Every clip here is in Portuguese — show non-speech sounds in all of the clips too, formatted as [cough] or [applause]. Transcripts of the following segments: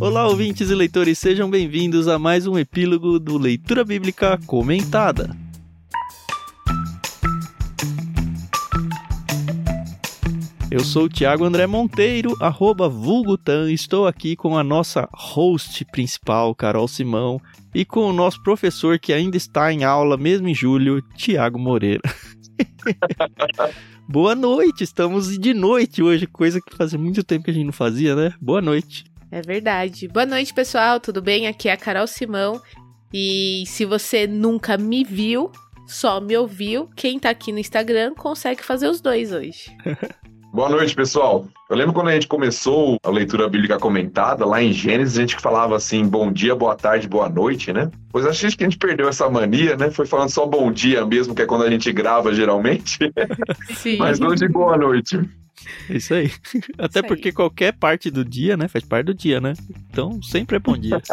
Olá, ouvintes e leitores, sejam bem-vindos a mais um epílogo do Leitura Bíblica Comentada. Eu sou o Thiago André Monteiro, arroba Vulgutan, estou aqui com a nossa host principal, Carol Simão, e com o nosso professor que ainda está em aula, mesmo em julho, Tiago Moreira. [laughs] Boa noite, estamos de noite hoje, coisa que fazia muito tempo que a gente não fazia, né? Boa noite. É verdade. Boa noite, pessoal, tudo bem? Aqui é a Carol Simão. E se você nunca me viu, só me ouviu, quem tá aqui no Instagram consegue fazer os dois hoje. [laughs] Boa noite, pessoal. Eu lembro quando a gente começou a leitura bíblica comentada, lá em Gênesis, a gente falava assim, bom dia, boa tarde, boa noite, né? Pois acho que a gente perdeu essa mania, né? Foi falando só bom dia mesmo, que é quando a gente grava geralmente. [laughs] Sim. Mas não de boa noite. Isso aí. [laughs] Até Isso porque aí. qualquer parte do dia, né, faz parte do dia, né? Então sempre é bom dia. [laughs]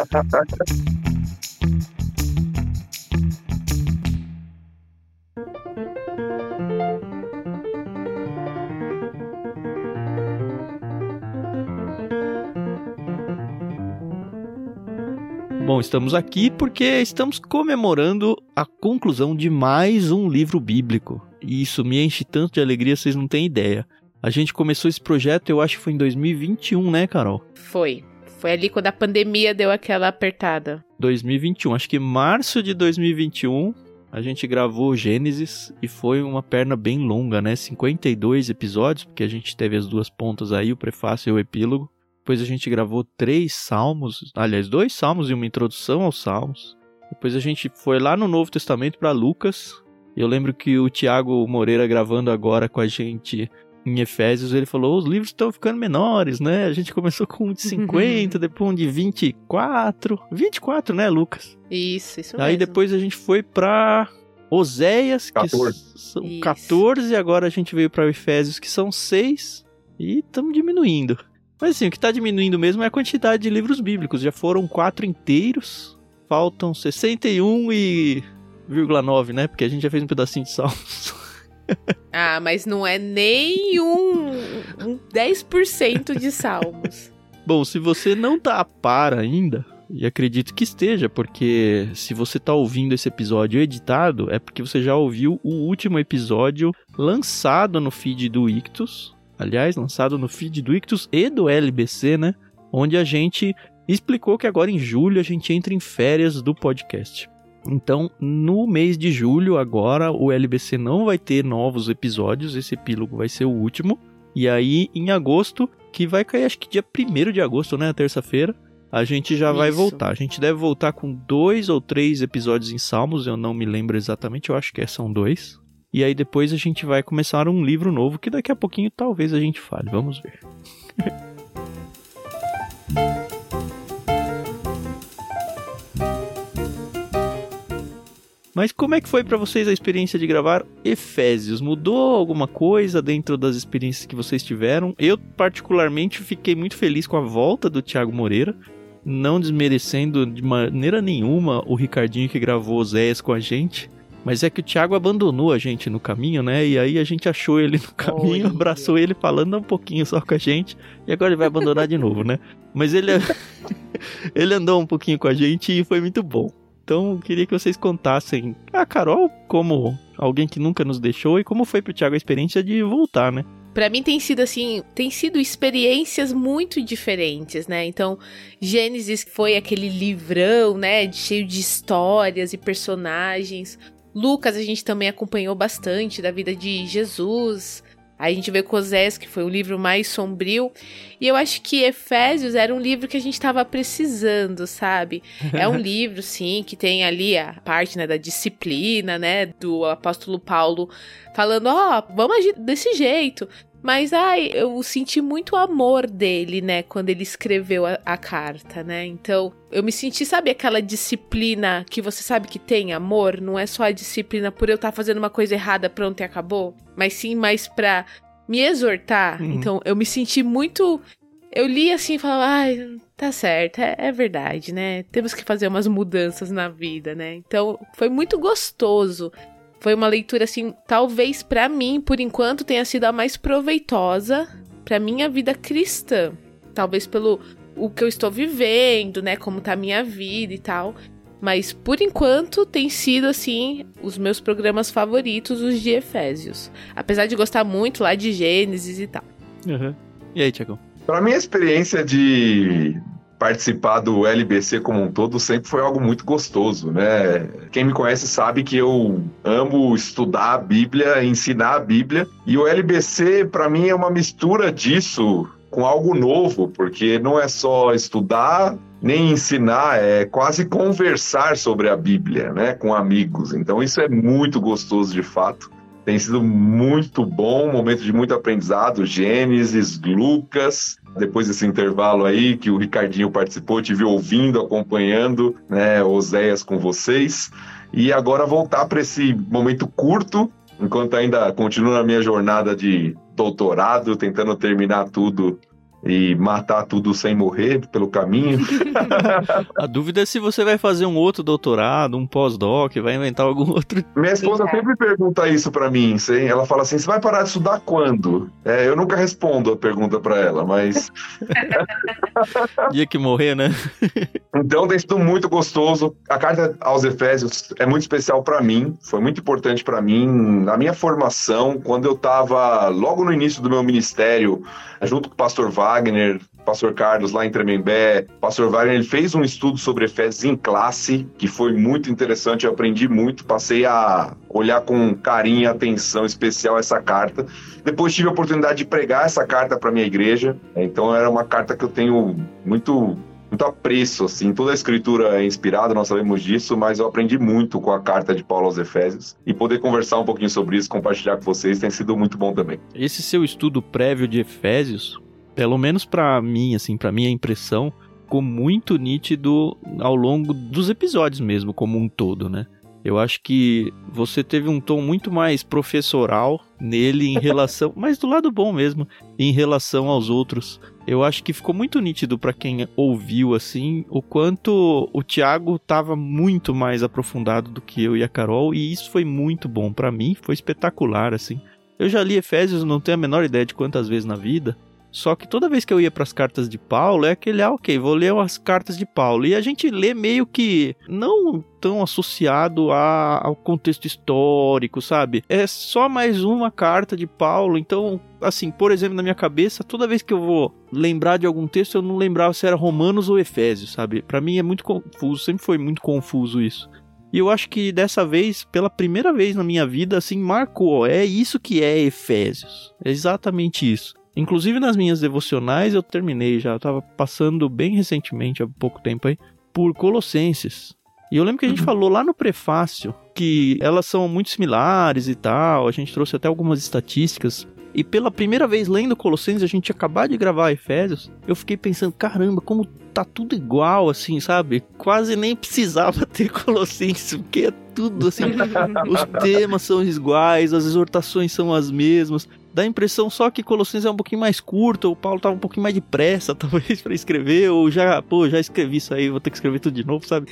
Bom, estamos aqui porque estamos comemorando a conclusão de mais um livro bíblico. E isso me enche tanto de alegria, vocês não têm ideia. A gente começou esse projeto, eu acho que foi em 2021, né, Carol? Foi. Foi ali quando a pandemia deu aquela apertada. 2021, acho que março de 2021 a gente gravou Gênesis e foi uma perna bem longa, né? 52 episódios, porque a gente teve as duas pontas aí, o prefácio e o epílogo. Depois a gente gravou três salmos, aliás, dois salmos e uma introdução aos salmos. Depois a gente foi lá no Novo Testamento para Lucas. Eu lembro que o Tiago Moreira gravando agora com a gente em Efésios, ele falou: os livros estão ficando menores, né? A gente começou com um de 50, [laughs] depois um de 24. 24, né, Lucas? Isso, isso Aí mesmo. depois a gente foi para Oséias, 14. que são isso. 14, e agora a gente veio para Efésios, que são 6. E estamos diminuindo. Mas assim, o que está diminuindo mesmo é a quantidade de livros bíblicos. Já foram quatro inteiros, faltam 61 e 9, né? Porque a gente já fez um pedacinho de salmos. Ah, mas não é nem um, um 10% de salmos. Bom, se você não tá a par ainda, e acredito que esteja, porque se você tá ouvindo esse episódio editado, é porque você já ouviu o último episódio lançado no feed do Ictus, aliás, lançado no feed do Ictus e do LBC, né? Onde a gente explicou que agora em julho a gente entra em férias do podcast. Então, no mês de julho, agora, o LBC não vai ter novos episódios, esse epílogo vai ser o último. E aí, em agosto, que vai cair acho que dia 1 de agosto, né? Terça-feira, a gente já Isso. vai voltar. A gente deve voltar com dois ou três episódios em Salmos, eu não me lembro exatamente, eu acho que são dois. E aí depois a gente vai começar um livro novo que daqui a pouquinho talvez a gente fale. Vamos ver. [laughs] Mas como é que foi para vocês a experiência de gravar Efésios? Mudou alguma coisa dentro das experiências que vocês tiveram? Eu particularmente fiquei muito feliz com a volta do Thiago Moreira, não desmerecendo de maneira nenhuma o Ricardinho que gravou Zéias com a gente. Mas é que o Thiago abandonou a gente no caminho, né? E aí a gente achou ele no caminho, Oi. abraçou ele falando um pouquinho só com a gente. E agora ele vai abandonar de novo, né? Mas ele, [laughs] ele andou um pouquinho com a gente e foi muito bom. Então, queria que vocês contassem a Carol como alguém que nunca nos deixou e como foi pro Thiago a experiência de voltar, né? Para mim tem sido assim, tem sido experiências muito diferentes, né? Então, Gênesis foi aquele livrão, né, cheio de histórias e personagens. Lucas a gente também acompanhou bastante da vida de Jesus. Aí a gente vê Cosés, que foi o livro mais sombrio. E eu acho que Efésios era um livro que a gente estava precisando, sabe? É um [laughs] livro, sim, que tem ali a parte né, da disciplina, né? Do apóstolo Paulo falando, ó, oh, vamos agir desse jeito. Mas, ai, eu senti muito amor dele, né, quando ele escreveu a, a, carta, né? Então, eu me senti, sabe, aquela disciplina que você sabe que tem amor? Não é só a disciplina por eu estar tá fazendo uma coisa errada, pronto e acabou. Mas sim mais pra me exortar. Uhum. Então, eu me senti muito. Eu li assim e falava, ai, tá certo, é, é verdade, né? Temos que fazer umas mudanças na vida, né? Então, foi muito gostoso foi uma leitura assim, talvez para mim, por enquanto, tenha sido a mais proveitosa para minha vida cristã. Talvez pelo o que eu estou vivendo, né? Como tá a minha vida e tal. Mas por enquanto tem sido assim os meus programas favoritos, os de Efésios. Apesar de gostar muito lá de Gênesis e tal. Uhum. E aí, Tiagão? Para mim, a experiência de participar do LBC como um todo sempre foi algo muito gostoso, né? Quem me conhece sabe que eu amo estudar a Bíblia, ensinar a Bíblia, e o LBC para mim é uma mistura disso com algo novo, porque não é só estudar nem ensinar, é quase conversar sobre a Bíblia, né, com amigos. Então isso é muito gostoso de fato. Tem sido muito bom, momento de muito aprendizado. Gênesis, Lucas, depois desse intervalo aí que o Ricardinho participou, tive ouvindo, acompanhando, né, Oséias com vocês. E agora voltar para esse momento curto, enquanto ainda continuo na minha jornada de doutorado, tentando terminar tudo e matar tudo sem morrer pelo caminho. [laughs] a dúvida é se você vai fazer um outro doutorado, um pós-doc, vai inventar algum outro. Minha esposa é. sempre pergunta isso para mim. Ela fala assim: você vai parar de estudar quando? É, eu nunca respondo a pergunta para ela, mas. [laughs] Dia que morrer, né? [laughs] então tem sido muito gostoso. A carta aos Efésios é muito especial para mim, foi muito importante para mim na minha formação, quando eu estava logo no início do meu ministério, junto com o pastor Vaz Wagner, pastor Carlos lá em Tremembé. Pastor Wagner ele fez um estudo sobre Efésios em classe, que foi muito interessante, eu aprendi muito, passei a olhar com carinho e atenção especial essa carta. Depois tive a oportunidade de pregar essa carta para minha igreja, então era uma carta que eu tenho muito muito apreço, assim, toda a escritura é inspirada, nós sabemos disso, mas eu aprendi muito com a carta de Paulo aos Efésios e poder conversar um pouquinho sobre isso, compartilhar com vocês, tem sido muito bom também. Esse seu estudo prévio de Efésios pelo menos para mim, assim, para minha impressão, ficou muito nítido ao longo dos episódios mesmo, como um todo, né? Eu acho que você teve um tom muito mais professoral nele em relação, [laughs] mas do lado bom mesmo, em relação aos outros. Eu acho que ficou muito nítido para quem ouviu assim, o quanto o Thiago estava muito mais aprofundado do que eu e a Carol, e isso foi muito bom para mim, foi espetacular assim. Eu já li Efésios, não tenho a menor ideia de quantas vezes na vida, só que toda vez que eu ia para as cartas de Paulo, é aquele, ah, ok, vou ler as cartas de Paulo. E a gente lê meio que não tão associado a, ao contexto histórico, sabe? É só mais uma carta de Paulo. Então, assim, por exemplo, na minha cabeça, toda vez que eu vou lembrar de algum texto, eu não lembrava se era Romanos ou Efésios, sabe? Para mim é muito confuso, sempre foi muito confuso isso. E eu acho que dessa vez, pela primeira vez na minha vida, assim, marcou. É isso que é Efésios. É exatamente isso. Inclusive nas minhas devocionais eu terminei já, eu tava passando bem recentemente, há pouco tempo aí, por Colossenses. E eu lembro que a gente uhum. falou lá no prefácio que elas são muito similares e tal, a gente trouxe até algumas estatísticas. E pela primeira vez lendo Colossenses, a gente acabou de gravar Efésios, eu fiquei pensando, caramba, como tá tudo igual, assim, sabe? Quase nem precisava [laughs] ter Colossenses, porque é tudo assim. [laughs] os temas são iguais, as exortações são as mesmas. Dá a impressão só que Colossenses é um pouquinho mais curto, o Paulo tava um pouquinho mais depressa, [laughs] talvez, para escrever, ou já, pô, já escrevi isso aí, vou ter que escrever tudo de novo, sabe?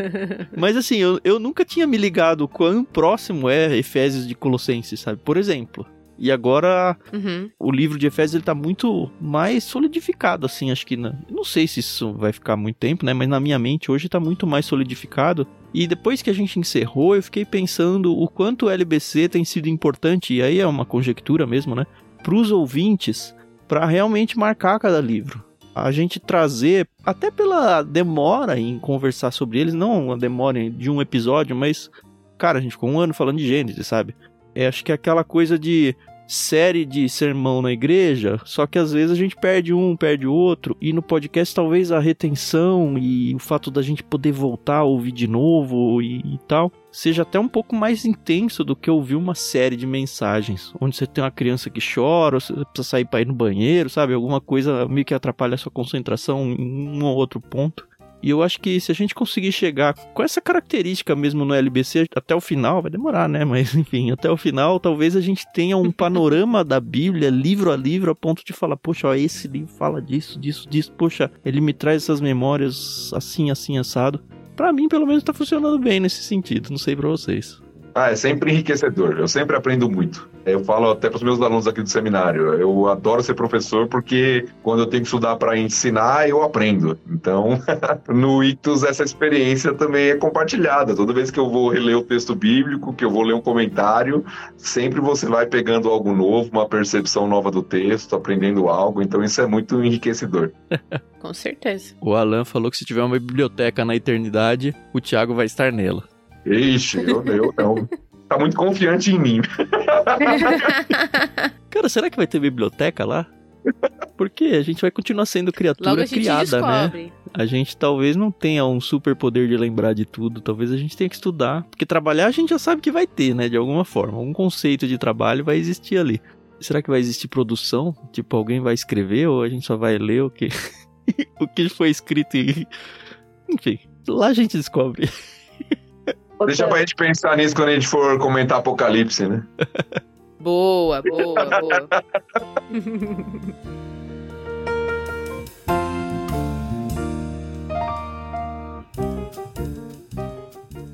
[laughs] Mas assim, eu, eu nunca tinha me ligado quão próximo é Efésios de Colossenses, sabe? Por exemplo. E agora uhum. o livro de Efésios ele tá muito mais solidificado, assim, acho que. Na... Não sei se isso vai ficar muito tempo, né? Mas na minha mente hoje tá muito mais solidificado. E depois que a gente encerrou, eu fiquei pensando o quanto o LBC tem sido importante, e aí é uma conjectura mesmo, né? Para os ouvintes, para realmente marcar cada livro. A gente trazer, até pela demora em conversar sobre eles, não uma demora de um episódio, mas, cara, a gente ficou um ano falando de Gênesis, sabe? É, acho que é aquela coisa de série de sermão na igreja, só que às vezes a gente perde um, perde outro, e no podcast talvez a retenção e o fato da gente poder voltar ouvir de novo e, e tal, seja até um pouco mais intenso do que ouvir uma série de mensagens, onde você tem uma criança que chora, você precisa sair para ir no banheiro, sabe? Alguma coisa meio que atrapalha a sua concentração em um ou outro ponto. E eu acho que se a gente conseguir chegar com essa característica mesmo no LBC até o final, vai demorar, né? Mas [laughs] enfim, até o final, talvez a gente tenha um panorama da Bíblia, livro a livro, a ponto de falar: poxa, ó, esse livro fala disso, disso, disso, poxa, ele me traz essas memórias assim, assim, assado. Para mim, pelo menos, tá funcionando bem nesse sentido. Não sei para vocês. Ah, é sempre enriquecedor. Eu sempre aprendo muito. Eu falo até para os meus alunos aqui do seminário, eu adoro ser professor porque quando eu tenho que estudar para ensinar, eu aprendo. Então, [laughs] no Ictus, essa experiência também é compartilhada. Toda vez que eu vou reler o texto bíblico, que eu vou ler um comentário, sempre você vai pegando algo novo, uma percepção nova do texto, aprendendo algo. Então, isso é muito enriquecedor. [laughs] Com certeza. O Alan falou que se tiver uma biblioteca na eternidade, o Thiago vai estar nela. Ixi, eu, eu não. Tá muito confiante em mim. [laughs] [laughs] Cara, será que vai ter biblioteca lá? Porque a gente vai continuar sendo Logo criatura a gente criada, né? descobre. A gente talvez não tenha um super poder de lembrar de tudo, talvez a gente tenha que estudar. Porque trabalhar a gente já sabe que vai ter, né? De alguma forma. Algum conceito de trabalho vai existir ali. Será que vai existir produção? Tipo, alguém vai escrever ou a gente só vai ler o que, [laughs] o que foi escrito e. Enfim, lá a gente descobre. Deixa pra gente pensar nisso quando a gente for comentar Apocalipse, né? [laughs] Boa, boa, [laughs] boa. [laughs]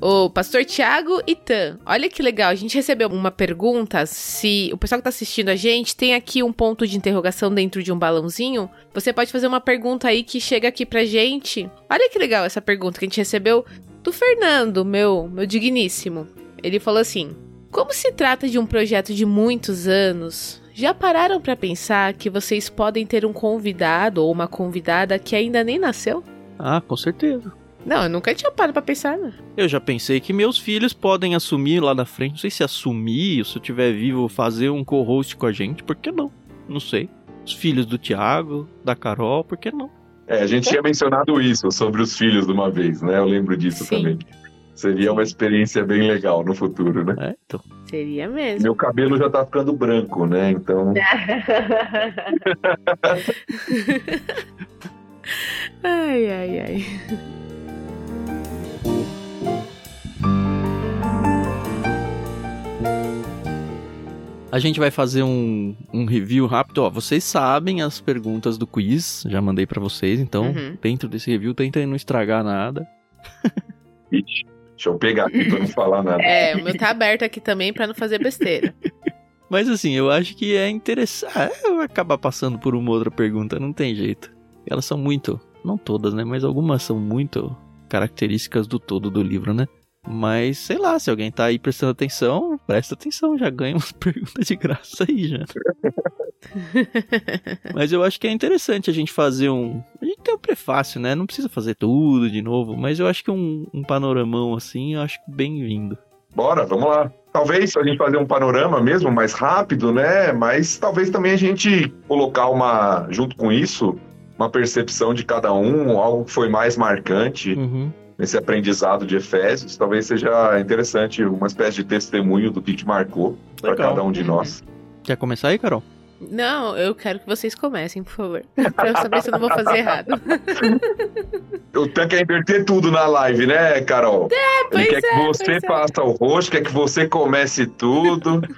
Ô, Pastor Tiago e Tan, olha que legal, a gente recebeu uma pergunta, se o pessoal que tá assistindo a gente tem aqui um ponto de interrogação dentro de um balãozinho, você pode fazer uma pergunta aí que chega aqui pra gente. Olha que legal essa pergunta que a gente recebeu do Fernando, meu, meu digníssimo. Ele falou assim: Como se trata de um projeto de muitos anos, já pararam pra pensar que vocês podem ter um convidado ou uma convidada que ainda nem nasceu? Ah, com certeza. Não, eu nunca tinha parado pra pensar, né? Eu já pensei que meus filhos podem assumir lá na frente. Não sei se assumir, ou se eu tiver vivo, fazer um co-host com a gente. Por que não? Não sei. Os filhos do Thiago, da Carol, por que não? É, a gente tinha mencionado isso sobre os filhos de uma vez, né? Eu lembro disso Sim. também. Seria uma experiência bem legal no futuro, né? É, então. Seria mesmo. Meu cabelo já tá ficando branco, né? Então. [laughs] [laughs] ai, ai, ai. A gente vai fazer um, um review rápido. Ó, vocês sabem as perguntas do quiz, já mandei pra vocês, então Uhum. dentro desse review tentem não estragar nada. [laughs] Ixi, Deixa eu pegar aqui pra não falar nada. É, o meu tá aberto aqui também pra não fazer besteira. [laughs] Mas assim, eu acho que é interessante. Ah, eu vou acabar passando por uma outra pergunta, não tem jeito. Elas são muito. Não todas, né? Mas algumas são muito características do todo do livro, né? Mas, sei lá, se alguém tá aí prestando atenção, presta atenção, já ganha umas [laughs] perguntas de graça aí já. [laughs] mas eu acho que é interessante a gente fazer um. A gente tem um prefácio, né? Não precisa fazer tudo de novo, mas eu acho que um, um panoramão assim, eu acho bem-vindo. Bora, vamos lá. Talvez a gente fazer um panorama mesmo mais rápido, né? Mas talvez também a gente colocar uma, junto com isso, uma percepção de cada um, algo que foi mais marcante Uhum. Nesse aprendizado de Efésios. Talvez seja interessante uma espécie de testemunho do que, que marcou para cada um de nós. Quer começar aí, Carol? Não, eu quero que vocês comecem, por favor. [laughs] Pra eu saber se eu não vou fazer errado. [laughs] O Tan quer inverter tudo na live, né, Carol? É, pois Ele quer é, que você é. faça o rosto, quer que você comece tudo. [laughs]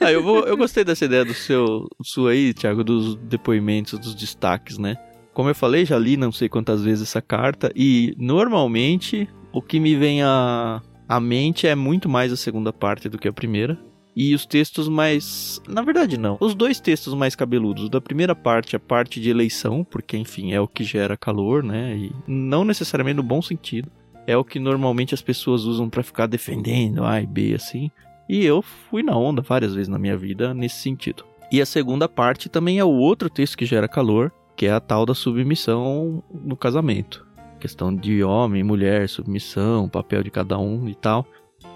Ah, eu, vou, eu gostei dessa ideia do seu sua aí, Thiago, dos depoimentos, dos destaques, né? Como eu falei, já li não sei quantas vezes essa carta e normalmente o que me vem à, à mente é muito mais a segunda parte do que a primeira. E os textos mais. Na verdade, não. Os dois textos mais cabeludos. Da primeira parte, a parte de eleição, porque, enfim, é o que gera calor, né? E não necessariamente no bom sentido. É o que normalmente as pessoas usam pra ficar defendendo A e B, assim. E eu fui na onda várias vezes na minha vida nesse sentido. E a segunda parte também é o outro texto que gera calor, que é a tal da submissão no casamento. Questão de homem, mulher, submissão, papel de cada um e tal.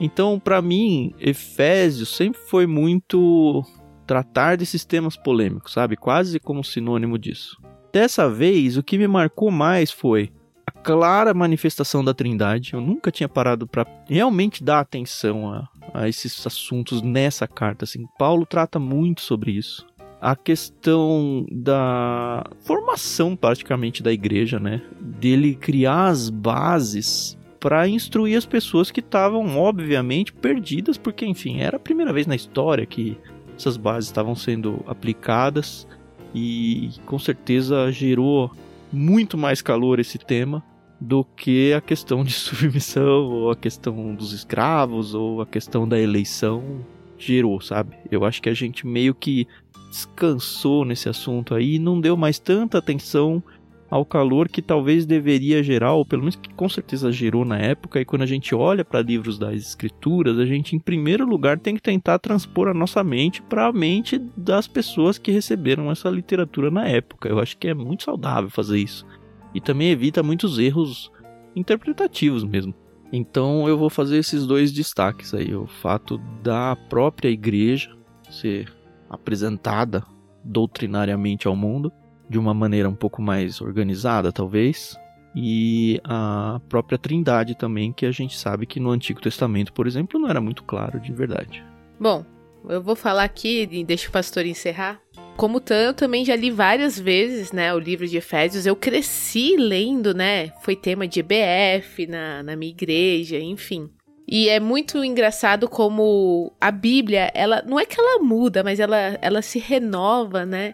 Então, pra mim, Efésios sempre foi muito tratar desses temas polêmicos, sabe? Quase como sinônimo disso. Dessa vez, o que me marcou mais foi a clara manifestação da Trindade. Eu nunca tinha parado pra realmente dar atenção a, a esses assuntos nessa carta. Assim, Paulo trata muito sobre isso. A questão da formação, praticamente, da igreja, né? Dele criar as bases para instruir as pessoas que estavam, obviamente, perdidas, porque, enfim, era a primeira vez na história que essas bases estavam sendo aplicadas e com certeza gerou muito mais calor esse tema do que a questão de [laughs] submissão ou a questão dos escravos ou a questão da eleição gerou, sabe? Eu acho que a gente meio que descansou nesse assunto aí e não deu mais tanta atenção ao calor que talvez deveria gerar, ou pelo menos que com certeza gerou na época. E quando a gente olha para livros das escrituras, a gente, em primeiro lugar, tem que tentar transpor a nossa mente para a mente das pessoas que receberam essa literatura na época. Eu acho que é muito saudável fazer isso. E também evita muitos erros interpretativos mesmo. Então eu vou fazer esses dois destaques aí: o fato da própria igreja ser apresentada doutrinariamente ao mundo de uma maneira um pouco mais organizada, talvez, e a própria Trindade também, que a gente sabe que no Antigo Testamento, por exemplo, não era muito claro de verdade. Bom, eu vou falar aqui e deixa o pastor encerrar. Como tanto, eu também já li várias vezes, né, o livro de Efésios. Eu cresci lendo, né? Foi tema de EBF na, na minha igreja, enfim. E é muito engraçado como a Bíblia, ela não é que ela muda, mas ela, ela se renova, né?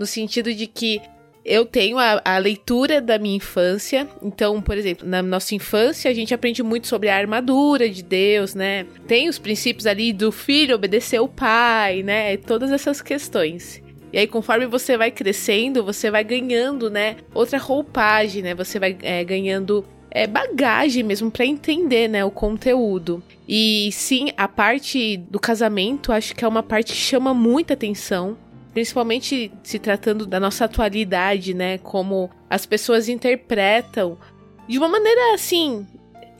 No sentido de que eu tenho a, a, leitura da minha infância. Então, por exemplo, na nossa infância a gente aprende muito sobre a armadura de Deus, né? Tem os princípios ali do filho obedecer o pai, né? Todas essas questões. E aí, conforme você vai crescendo, você vai ganhando, né? Outra roupagem, né? Você vai é, ganhando é, bagagem mesmo para entender, né? O conteúdo. E sim, a parte do casamento, acho que é uma parte que chama muita atenção principalmente se tratando da nossa atualidade, né? Como as pessoas interpretam de uma maneira assim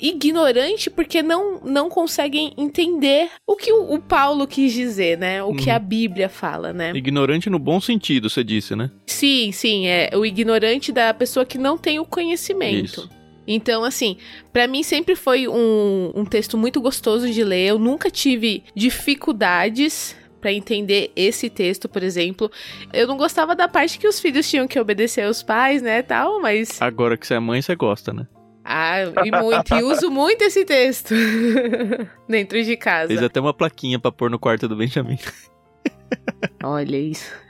ignorante porque não, não conseguem entender o que o, o Paulo quis dizer, né? O que a uhum. Bíblia fala, né? Ignorante no bom sentido, você disse, né? Sim, sim, é o ignorante da pessoa que não tem o conhecimento. Isso. Então, assim, para mim sempre foi um, um texto muito gostoso de ler. Eu nunca tive dificuldades para entender esse texto, por exemplo. Eu não gostava da parte que os filhos tinham que obedecer aos pais, né, tal, mas... Agora que você é mãe, você gosta, né? Ah, e muito, e uso muito esse texto [laughs] dentro de casa. Fez até uma plaquinha para pôr no quarto do Benjamin. Olha isso.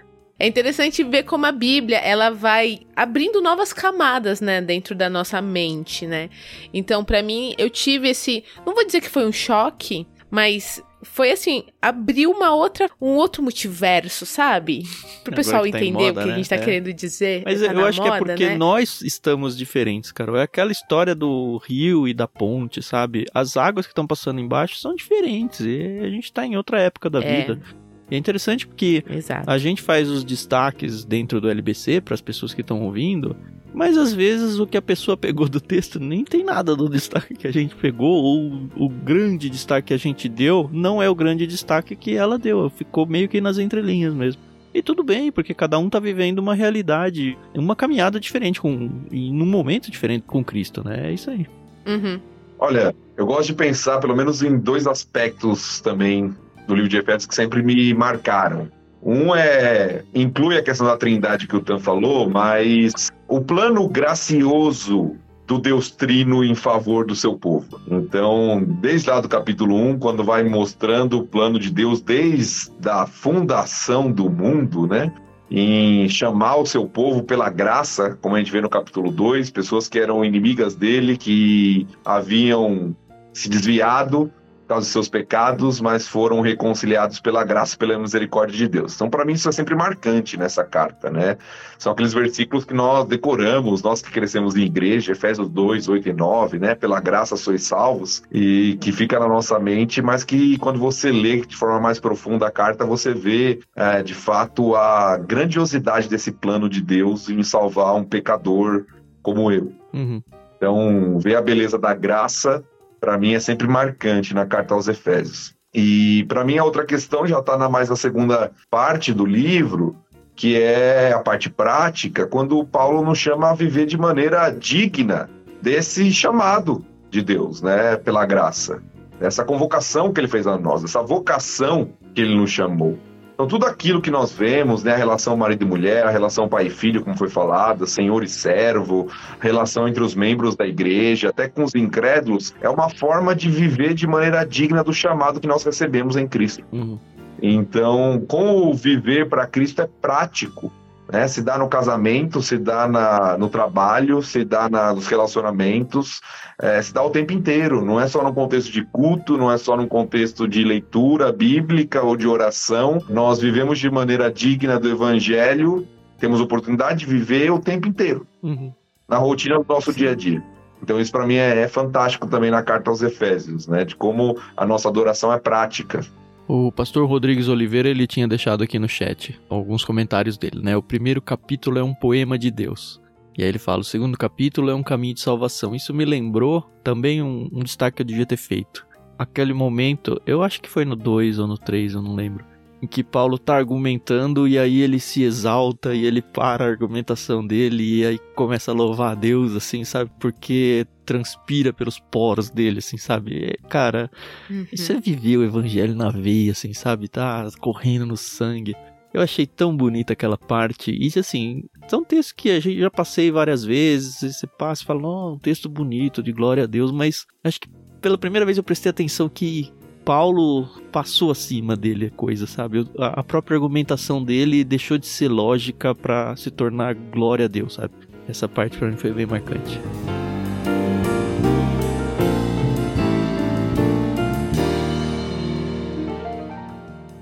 É interessante ver como a Bíblia, ela vai abrindo novas camadas, né, dentro da nossa mente, né? Então, para mim, eu tive esse, não vou dizer que foi um choque, mas foi assim, abriu uma outra, um outro multiverso, sabe? Pro pessoal tá entender moda, o que né? a gente tá é. querendo dizer. Mas tá eu acho moda, que é porque né? nós estamos diferentes, cara. É aquela história do rio e da ponte, sabe? As águas que estão passando embaixo são diferentes e a gente tá em outra época da é. vida. E é interessante porque Exato. a gente faz os destaques dentro do LBC para as pessoas que estão ouvindo, mas às vezes o que a pessoa pegou do texto nem tem nada do destaque que a gente pegou, ou o grande destaque que a gente deu não é o grande destaque que ela deu, ficou meio que nas entrelinhas mesmo. E tudo bem, porque cada um tá vivendo uma realidade, uma caminhada diferente, com, e num momento diferente com Cristo, né? É isso aí. Uhum. Olha, eu gosto de pensar pelo menos em dois aspectos também do livro de Efésios que sempre me marcaram. Um é inclui a questão da trindade que o Tan falou, mas o plano gracioso do Deus Trino em favor do seu povo. Então, desde lá do capítulo 1, quando vai mostrando o plano de Deus desde a fundação do mundo, né? Em chamar o seu povo pela graça, como a gente vê no capítulo 2, pessoas que eram inimigas dele, que haviam se desviado, causa de seus pecados, mas foram reconciliados pela graça, pela misericórdia de Deus. Então, para mim, isso é sempre marcante nessa carta, né? São aqueles versículos que nós decoramos, nós que crescemos em igreja, Efésios 2, 8 e 9, né? Pela graça sois salvos, e que fica na nossa mente, mas que quando você lê de forma mais profunda a carta, você vê, é, de fato, a grandiosidade desse plano de Deus em salvar um pecador como eu. Uhum. Então, ver a beleza da graça para mim é sempre marcante na carta aos Efésios. E para mim a outra questão já está na mais na segunda parte do livro, que é a parte prática, quando o Paulo nos chama a viver de maneira digna desse chamado de Deus, né, pela graça, dessa convocação que ele fez a nós, essa vocação que ele nos chamou. Então, tudo aquilo que nós vemos, né, a relação marido e mulher, a relação pai e filho, como foi falado, senhor e servo, relação entre os membros da igreja, até com os incrédulos, é uma forma de viver de maneira digna do chamado que nós recebemos em Cristo. Uhum. Então, como viver para Cristo é prático, Né? Se dá no casamento, se dá na, no trabalho, se dá na, nos relacionamentos, é, se dá o tempo inteiro. Não é só no contexto de culto, não é só no contexto de leitura bíblica ou de oração. Nós vivemos de maneira digna do evangelho, temos oportunidade de viver o tempo inteiro, uhum. na rotina do nosso Sim. dia a dia. Então isso para mim é, é, fantástico também na carta aos Efésios, né? De como a nossa adoração é prática. O pastor Rodrigues Oliveira ele tinha deixado aqui no chat alguns comentários dele, né? O primeiro capítulo é um poema de Deus. E aí ele fala: o segundo capítulo é um caminho de salvação. Isso me lembrou também um, um destaque que eu devia ter feito. Aquele momento, eu acho que foi no 2 ou no 3, eu não lembro em que Paulo tá argumentando e aí ele se exalta e ele para a argumentação dele e aí começa a louvar a Deus, assim, sabe? Porque transpira pelos poros dele, assim, sabe? Cara, uhum. isso é viver o evangelho na veia, assim, sabe? Tá correndo no sangue. Eu achei tão bonita aquela parte. E assim, são textos que a gente já passei várias vezes. Você passa e fala, não, um texto bonito, de glória a Deus, mas acho que pela primeira vez eu prestei atenção que Paulo passou acima dele a coisa, sabe? A própria argumentação dele deixou de ser lógica para se tornar glória a Deus, sabe? Essa parte para mim foi bem marcante.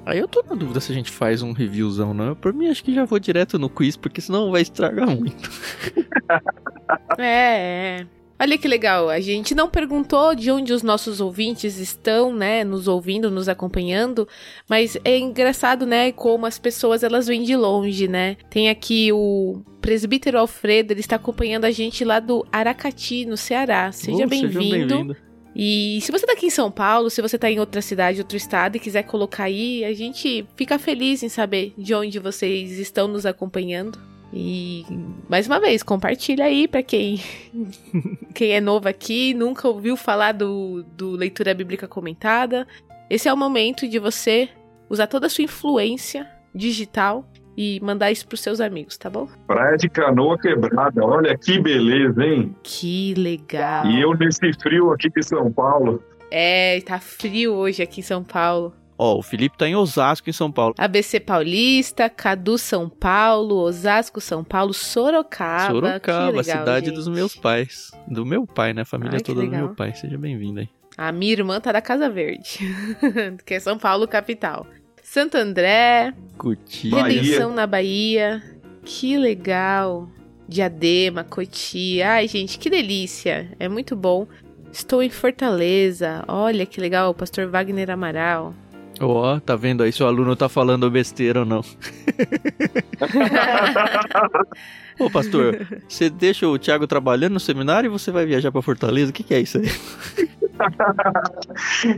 Aí eu tô na dúvida se a gente faz um reviewzão, não. Por mim, acho que já vou direto no quiz, porque senão vai estragar muito. [laughs] é, é. Olha que legal, a gente não perguntou de onde os nossos ouvintes estão, né, nos ouvindo, nos acompanhando, mas é engraçado, né, como as pessoas elas vêm de longe, né? Tem aqui o presbítero Alfredo, ele está acompanhando a gente lá do Aracati, no Ceará. Seja uh, bem-vindo. Bem e se você tá aqui em São Paulo, se você tá em outra cidade, outro estado e quiser colocar aí, a gente fica feliz em saber de onde vocês estão nos acompanhando. E mais uma vez, compartilha aí para quem [laughs] quem é novo aqui, nunca ouviu falar do, do leitura bíblica comentada. Esse é o momento de você usar toda a sua influência digital e mandar isso pros seus amigos, tá bom? Praia de canoa quebrada, olha que beleza, hein? Que legal. E eu nesse frio aqui de São Paulo. É, tá frio hoje aqui em São Paulo. Ó, o Felipe tá em Osasco, em São Paulo. ABC Paulista, Cadu, São Paulo, Osasco, São Paulo, Sorocaba. Sorocaba, legal, cidade gente. dos meus pais. Do meu pai, né? A família Ai, toda do meu pai. Seja bem-vindo aí. A minha irmã tá da Casa Verde, [laughs] que é São Paulo, capital. Santo André. Cotia. Redenção na Bahia. Que legal. Diadema, Cotia. Ai, gente, que delícia. É muito bom. Estou em Fortaleza. Olha que legal, o pastor Wagner Amaral. Ó, oh, tá vendo aí se o aluno tá falando besteira ou não. [laughs] Ô pastor, você deixa o Thiago trabalhando no seminário e você vai viajar para Fortaleza? O que, que é isso aí? [laughs]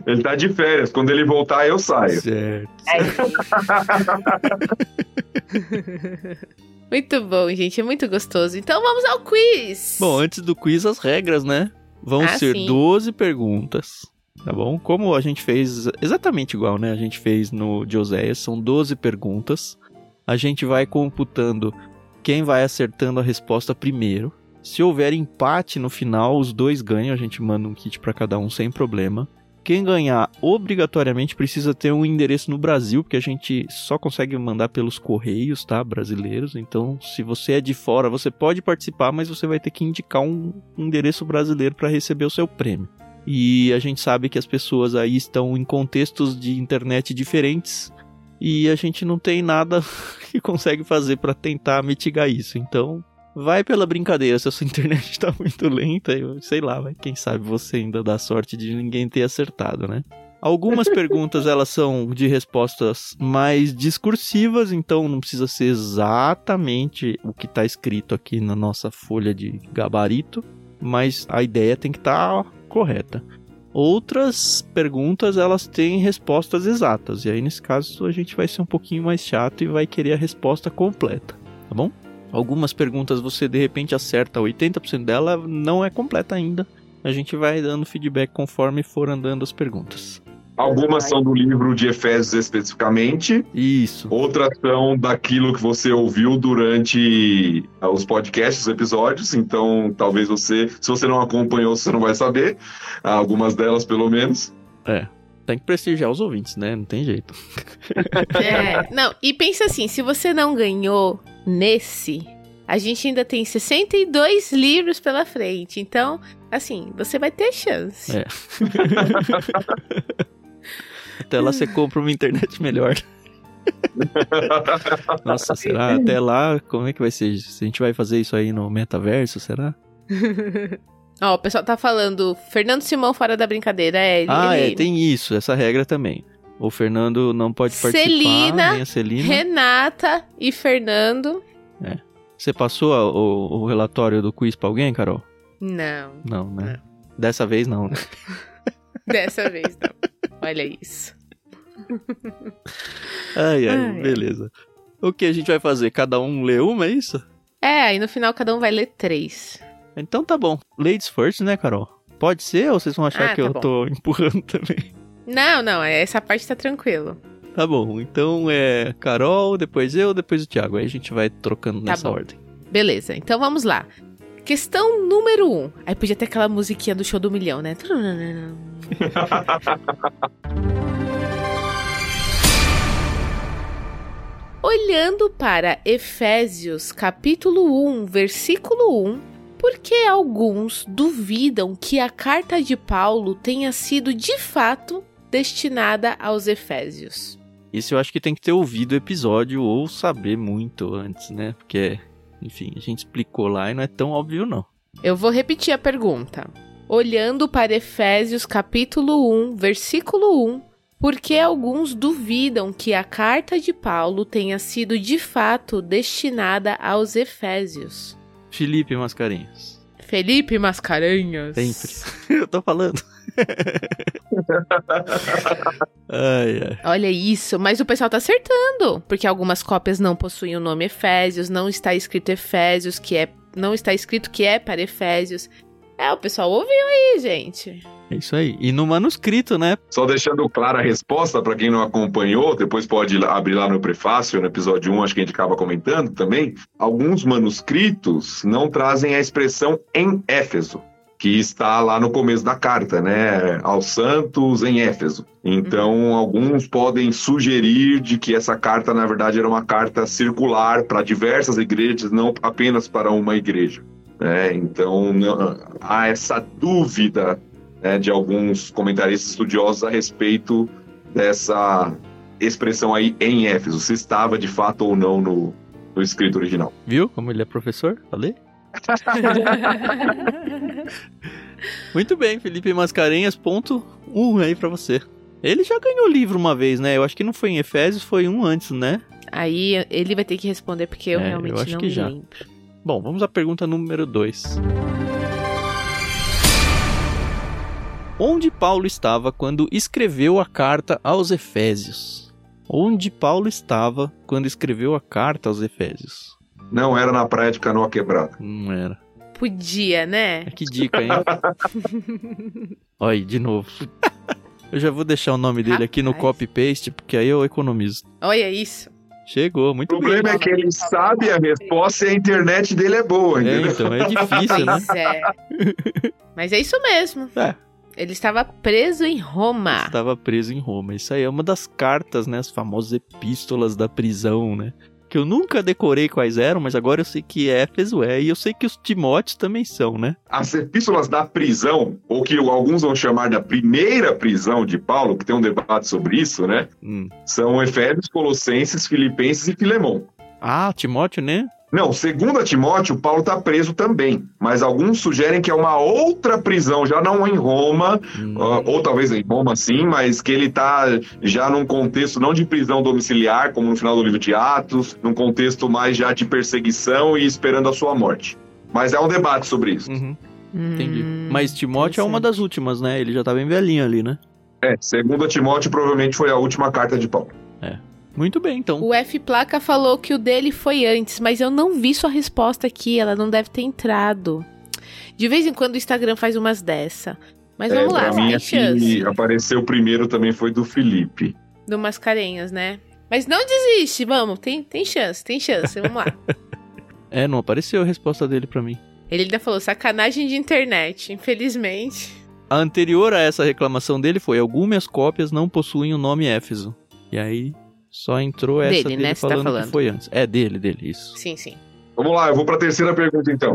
ele tá de férias. Quando ele voltar, eu saio. Certo. [laughs] muito bom, gente. É muito gostoso. Então vamos ao quiz. Bom, antes do quiz, as regras, né? Vão ah, ser sim. 12 perguntas tá bom? Como a gente fez exatamente igual, né? A gente fez no de Oséias, são 12 perguntas. A gente vai computando quem vai acertando a resposta primeiro. Se houver empate no final, os dois ganham, a gente manda um kit para cada um sem problema. Quem ganhar obrigatoriamente precisa ter um endereço no Brasil, porque a gente só consegue mandar pelos correios, tá? Brasileiros. Então, se você é de fora, você pode participar, mas você vai ter que indicar um endereço brasileiro para receber o seu prêmio. E a gente sabe que as pessoas aí estão em contextos de internet diferentes e a gente não tem nada [laughs] que consegue fazer para tentar mitigar isso. Então, vai pela brincadeira. Se a sua [laughs] internet está muito lenta, eu sei lá, vai, quem sabe você ainda dá sorte de ninguém ter acertado, né? Algumas [laughs] perguntas elas são de respostas mais discursivas, então não precisa ser exatamente o que está escrito aqui na nossa folha de gabarito, mas a ideia tem que estar tá correta. Outras perguntas elas têm respostas exatas, e aí nesse caso a gente vai ser um pouquinho mais chato e vai querer a resposta completa, tá bom? Algumas perguntas você de repente acerta 80% dela, não é completa ainda. A gente vai dando feedback conforme for andando as perguntas. Algumas são do livro de Efésios especificamente. Isso. Outras são daquilo que você ouviu durante ah, os podcasts, os episódios. Então, talvez você, se você não acompanhou, você não vai saber. Algumas delas, pelo menos. É. Tem que prestigiar os ouvintes, né? Não tem jeito. [laughs] É, não, e pensa assim, se você não ganhou, nesse, a gente ainda tem 62 livros pela frente. Então, assim, você vai ter chance. É. [laughs] Até lá você compra uma internet melhor. [laughs] Nossa, será? Até lá, como é que vai ser? Se a gente vai fazer isso aí no metaverso, será? Ó, o pessoal tá falando, Fernando Simão fora da brincadeira, é ele. Ah, é, tem isso, essa regra também. O Fernando não pode participar, Celina, nem a Celina. Renata e Fernando. Você passou a- o, o relatório do quiz pra alguém, Carol? Não, Não, né? Dessa vez não, né? [laughs] dessa vez não. Olha isso. Ai, ai, Ai, beleza. O que a gente vai fazer? Cada um lê uma, é isso? É, aí no final cada um vai ler três. Então tá bom. Ladies first, né, Carol? Pode ser ou vocês vão achar Ah, que tá eu bom. tô empurrando [laughs] também? Não, não, essa parte tá tranquilo. Tá bom, então é Carol, depois eu, depois o Thiago. Aí a gente vai trocando Tá nessa bom. ordem. Beleza, então vamos lá. Questão número um. Aí podia ter aquela musiquinha do show do milhão, né? [laughs] Olhando para Efésios capítulo 1, versículo 1, por que alguns duvidam que a carta de Paulo tenha sido de fato destinada aos Efésios? Isso eu acho que tem que ter ouvido o episódio ou saber muito antes, né? Porque, enfim, a gente explicou lá e não é tão óbvio, não. Eu vou repetir a pergunta. Olhando para Efésios capítulo 1, versículo 1, por que alguns duvidam que a carta de Paulo tenha sido de fato destinada aos Efésios? Felipe Mascarenhas. Felipe Mascarenhas. Sempre. [laughs] eu tô falando. Ai, ai. Olha isso, mas o pessoal tá acertando, porque algumas cópias não possuem o nome Efésios, não está escrito Efésios, que é não está escrito que é para Efésios. É, o pessoal ouviu aí, gente. É isso aí. E no manuscrito, né? Só deixando clara a resposta para quem não acompanhou, depois pode abrir lá no prefácio, no episódio 1, acho que a gente acaba comentando também. Alguns manuscritos não trazem a expressão em Éfeso, que está lá no começo da carta, né? Aos santos em Éfeso. Então, alguns podem sugerir de que essa carta, na verdade, era uma carta circular para diversas igrejas, não apenas para uma igreja. né? Então, não- há essa dúvida né, de alguns comentaristas estudiosos a respeito dessa expressão aí em Éfeso, se estava de fato ou não no, no escrito original. Viu como ele é professor? Falei? [laughs] Muito bem, Felipe Mascarenhas, ponto um aí pra você. Ele já ganhou livro uma vez, né? Eu acho que não foi em Efésios, foi um antes, né? Aí ele vai ter que responder porque eu É, realmente eu acho não que já. lembro. Bom, vamos à pergunta número 2. Onde Paulo estava quando escreveu a carta aos Efésios? Onde Paulo estava quando escreveu a carta aos Efésios? Não era na praia de canoa quebrada. Não era. Podia, né? É que dica, hein? [laughs] Olha aí, de novo. Eu já vou deixar o nome dele aqui no Rapaz. copy-paste, porque aí eu economizo. Olha isso. Chegou, O muito problema bem. é que ele sabe a resposta e a internet dele é boa, É, entendeu? então, é difícil, né? Pois é. Mas é isso mesmo. É. Ele estava preso em Roma. Estava preso em Roma. Isso aí é uma das cartas, né? As famosas epístolas da prisão, né? Que eu nunca decorei quais eram, mas agora eu sei que Éfeso é. E eu sei que os Timóteos também são, né? As epístolas da prisão, ou que alguns vão chamar da primeira prisão de Paulo, que tem um debate sobre isso, né? Hum. São Efésios, Colossenses, Filipenses e Filemão. Ah, Timóteo, né? Não, segundo a Timóteo, Paulo está preso também, mas alguns sugerem que é uma outra prisão, já não em Roma, Hum. ou talvez em Roma sim, mas que ele está já num contexto não de prisão domiciliar, como no final do livro de Atos, num contexto mais já de perseguição e esperando a sua morte. Mas há um debate sobre isso. Uhum, entendi. Hum, Mas Timóteo é uma das últimas, né? Ele já tá bem velhinho ali, né? É, segundo a Timóteo, provavelmente foi a última carta de Paulo. Muito bem, então. O F Placa falou que o dele foi antes, mas eu não vi sua resposta aqui. Ela não deve ter entrado. De vez em quando o Instagram faz umas dessa. Mas É, vamos lá, tem mim, chance. apareceu primeiro também foi do Felipe. Do Mascarenhas, né? Mas não desiste, vamos. Tem, tem chance, tem chance. Vamos lá. [laughs] É, não apareceu a resposta dele pra mim. Ele ainda falou sacanagem de internet, infelizmente. A anterior a essa reclamação dele foi: algumas cópias não possuem o nome Éfeso. E aí Só entrou essa Dele, dele, né, você tá falando, falando. que foi antes. É dele, dele, isso. Sim, sim. Vamos lá, eu vou para a terceira pergunta então.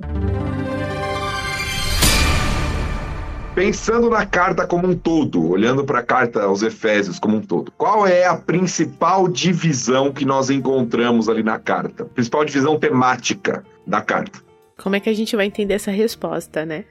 Pensando na carta como um todo, olhando para a carta aos Efésios como um todo, qual é a principal divisão que nós encontramos ali na carta? Principal divisão temática da carta? Como é que a gente vai entender essa resposta, né?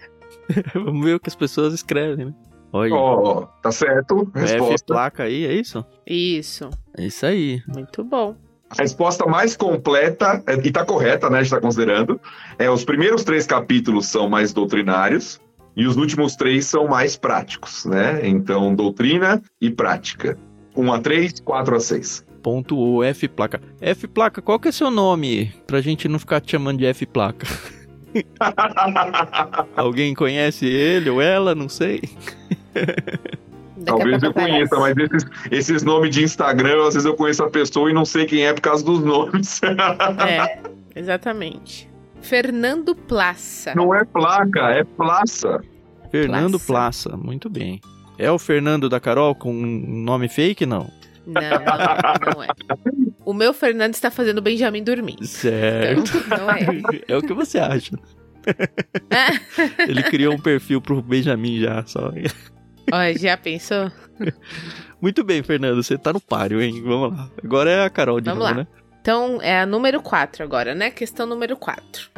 [laughs] Vamos ver o que as pessoas escrevem, né? Olha, Ó, tá certo. F Resposta. placa aí, é isso? Isso. É isso aí. Muito bom. A resposta mais completa, é, e tá correta, né? A gente tá considerando, é os primeiros três capítulos são mais doutrinários e os últimos três são mais práticos, né? Então, doutrina e prática. 1 a 3, 4 a 6. Ponto O, F placa. F placa, qual que é seu nome? Pra gente não ficar te chamando de F placa. [laughs] [laughs] Alguém conhece ele ou ela? Não sei. Daqui Talvez eu conheça, mas esses, esses nomes de Instagram, às vezes eu conheço a pessoa e não sei quem é por causa dos nomes. É, [laughs] exatamente. Fernando Plaça. Não é placa, é plaça. Fernando Plaça. Plaça, muito bem. É o Fernando da Carol com um nome fake? Não. Não, não, não é. O meu Fernando está fazendo o Benjamin dormir. Certo. Então, não é. É o que você acha. Ele criou um perfil pro Benjamin já, só. Ó, já pensou? Muito bem, Fernando, você tá no páreo, hein? Vamos lá. Agora é a Carol de Vamos novo, lá. né? Então, é a número 4 agora, né? Questão número 4.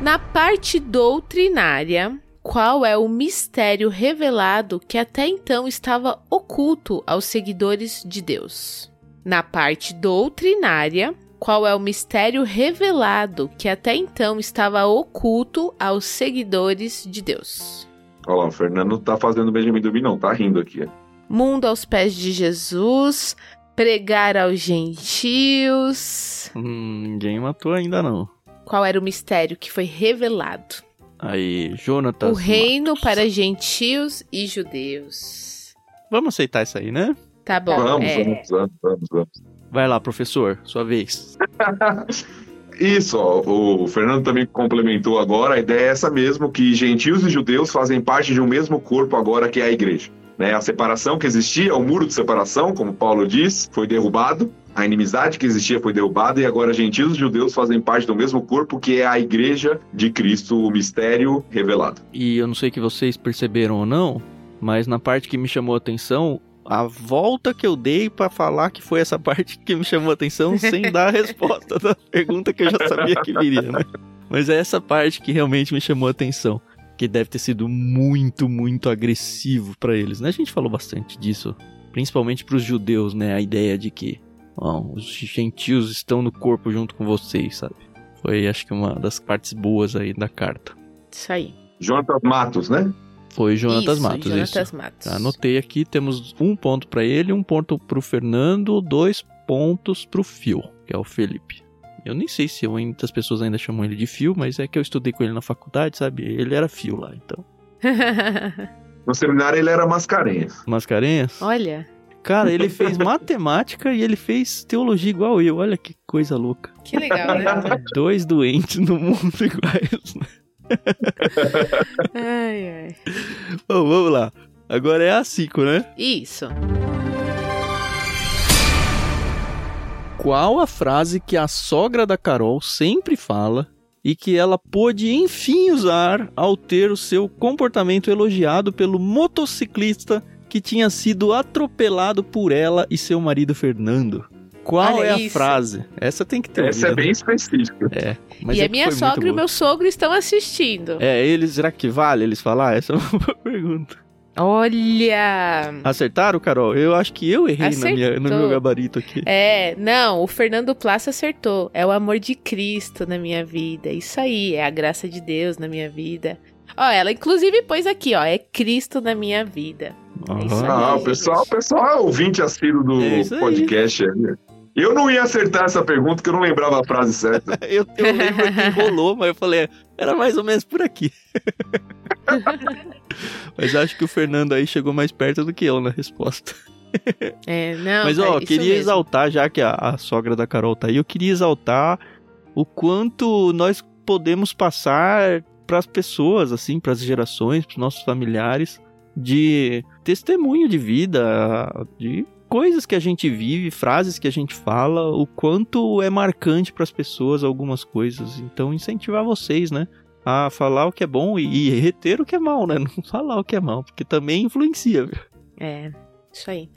Na parte doutrinária, qual é o mistério revelado que até então estava oculto aos seguidores de Deus? Na parte doutrinária, qual é o mistério revelado que até então estava oculto aos seguidores de Deus? Olha lá, o Fernando não tá fazendo Benjamin dormir, não, tá rindo aqui. Mundo aos pés de Jesus, pregar aos gentios. Hum, ninguém matou ainda não. Qual era o mistério que foi revelado? Aí, Jonatas. o reino Matos. para gentios e judeus. Vamos aceitar isso aí, né? Tá bom. vamos, é. vamos, vamos, vamos, vamos. Vai lá, professor, sua vez. [laughs] Isso, ó, o Fernando também complementou agora, a ideia é essa mesmo, que gentios e judeus fazem parte de um mesmo corpo agora que é a igreja. Né? A separação que existia, o muro de separação, como Paulo diz, foi derrubado, a inimizade que existia foi derrubada e agora gentios e judeus fazem parte do mesmo corpo que é a igreja de Cristo, o mistério revelado. E eu não sei que vocês perceberam ou não, mas na parte que me chamou a atenção, a volta que eu dei pra falar que foi essa [laughs] parte que me chamou a atenção sem dar a resposta da pergunta que eu já sabia que viria, né? Mas é essa parte que realmente me chamou a atenção, que deve ter sido muito, muito agressivo pra eles, né? A gente falou bastante disso, principalmente pros judeus, né? A ideia de que ó, os gentios estão no corpo junto com vocês, sabe? Foi, acho que uma das partes boas aí da carta. Isso aí. Jonatas Matos, né? Foi Jonatas isso, Matos, Jonatas isso. Matos. Anotei aqui, temos um ponto pra ele, um ponto pro Fernando, dois pontos pro Fio, que é o Felipe. Eu nem sei se muitas pessoas ainda chamam ele de Fio, mas é que eu estudei com ele na faculdade, sabe? Ele era Fio lá, então. [laughs] No seminário ele era Mascarenhas. Mascarenhas? Olha, Cara, ele fez [laughs] matemática e ele fez teologia igual eu. Olha que coisa louca. que legal, né? [laughs] Dois doentes no mundo [laughs] iguais. ai, ai. Bom, vamos lá. Agora é a 5, né? Isso. Qual a frase que a sogra da Carol sempre fala e que ela pôde enfim usar ao ter o seu comportamento elogiado pelo motociclista que tinha sido atropelado por ela e seu marido Fernando? Qual Olha é a isso. frase? Essa tem que ter. Essa é ouvido, bem né? específica. É. mas e é a minha sogra e o meu sogro estão assistindo. É, eles, será que vale eles falar? Essa é uma [laughs] boa pergunta. Olha. Acertaram, Carol? Eu acho que eu errei na minha, no meu gabarito aqui. É, não, o Fernando Plaça acertou. É o amor de Cristo na minha vida. Isso aí, é a graça de Deus na minha vida. Ó, ela inclusive pôs aqui, ó, é Cristo na minha vida. É isso aí. Ah, o pessoal, o pessoal é ouvinte assíduo do É podcast. aí. Eu não ia acertar essa pergunta porque eu não lembrava a frase certa. [laughs] Eu, eu lembro que enrolou, mas eu falei, era mais ou menos por aqui. [laughs] mas acho que o Fernando aí chegou mais perto do que eu na resposta. É, não, mas é ó, isso queria mesmo. exaltar, já que a, a sogra da Carol tá aí, eu queria exaltar o quanto nós podemos passar pras pessoas, assim, pras gerações, pros nossos familiares, de testemunho de vida, de coisas que a gente vive, frases que a gente fala, o quanto é marcante para as pessoas algumas coisas. Então, incentivar vocês, né? A falar o que é bom e, e reter o que é mal, né? [laughs] Não falar o que é mal, porque também influencia, viu? É, isso aí.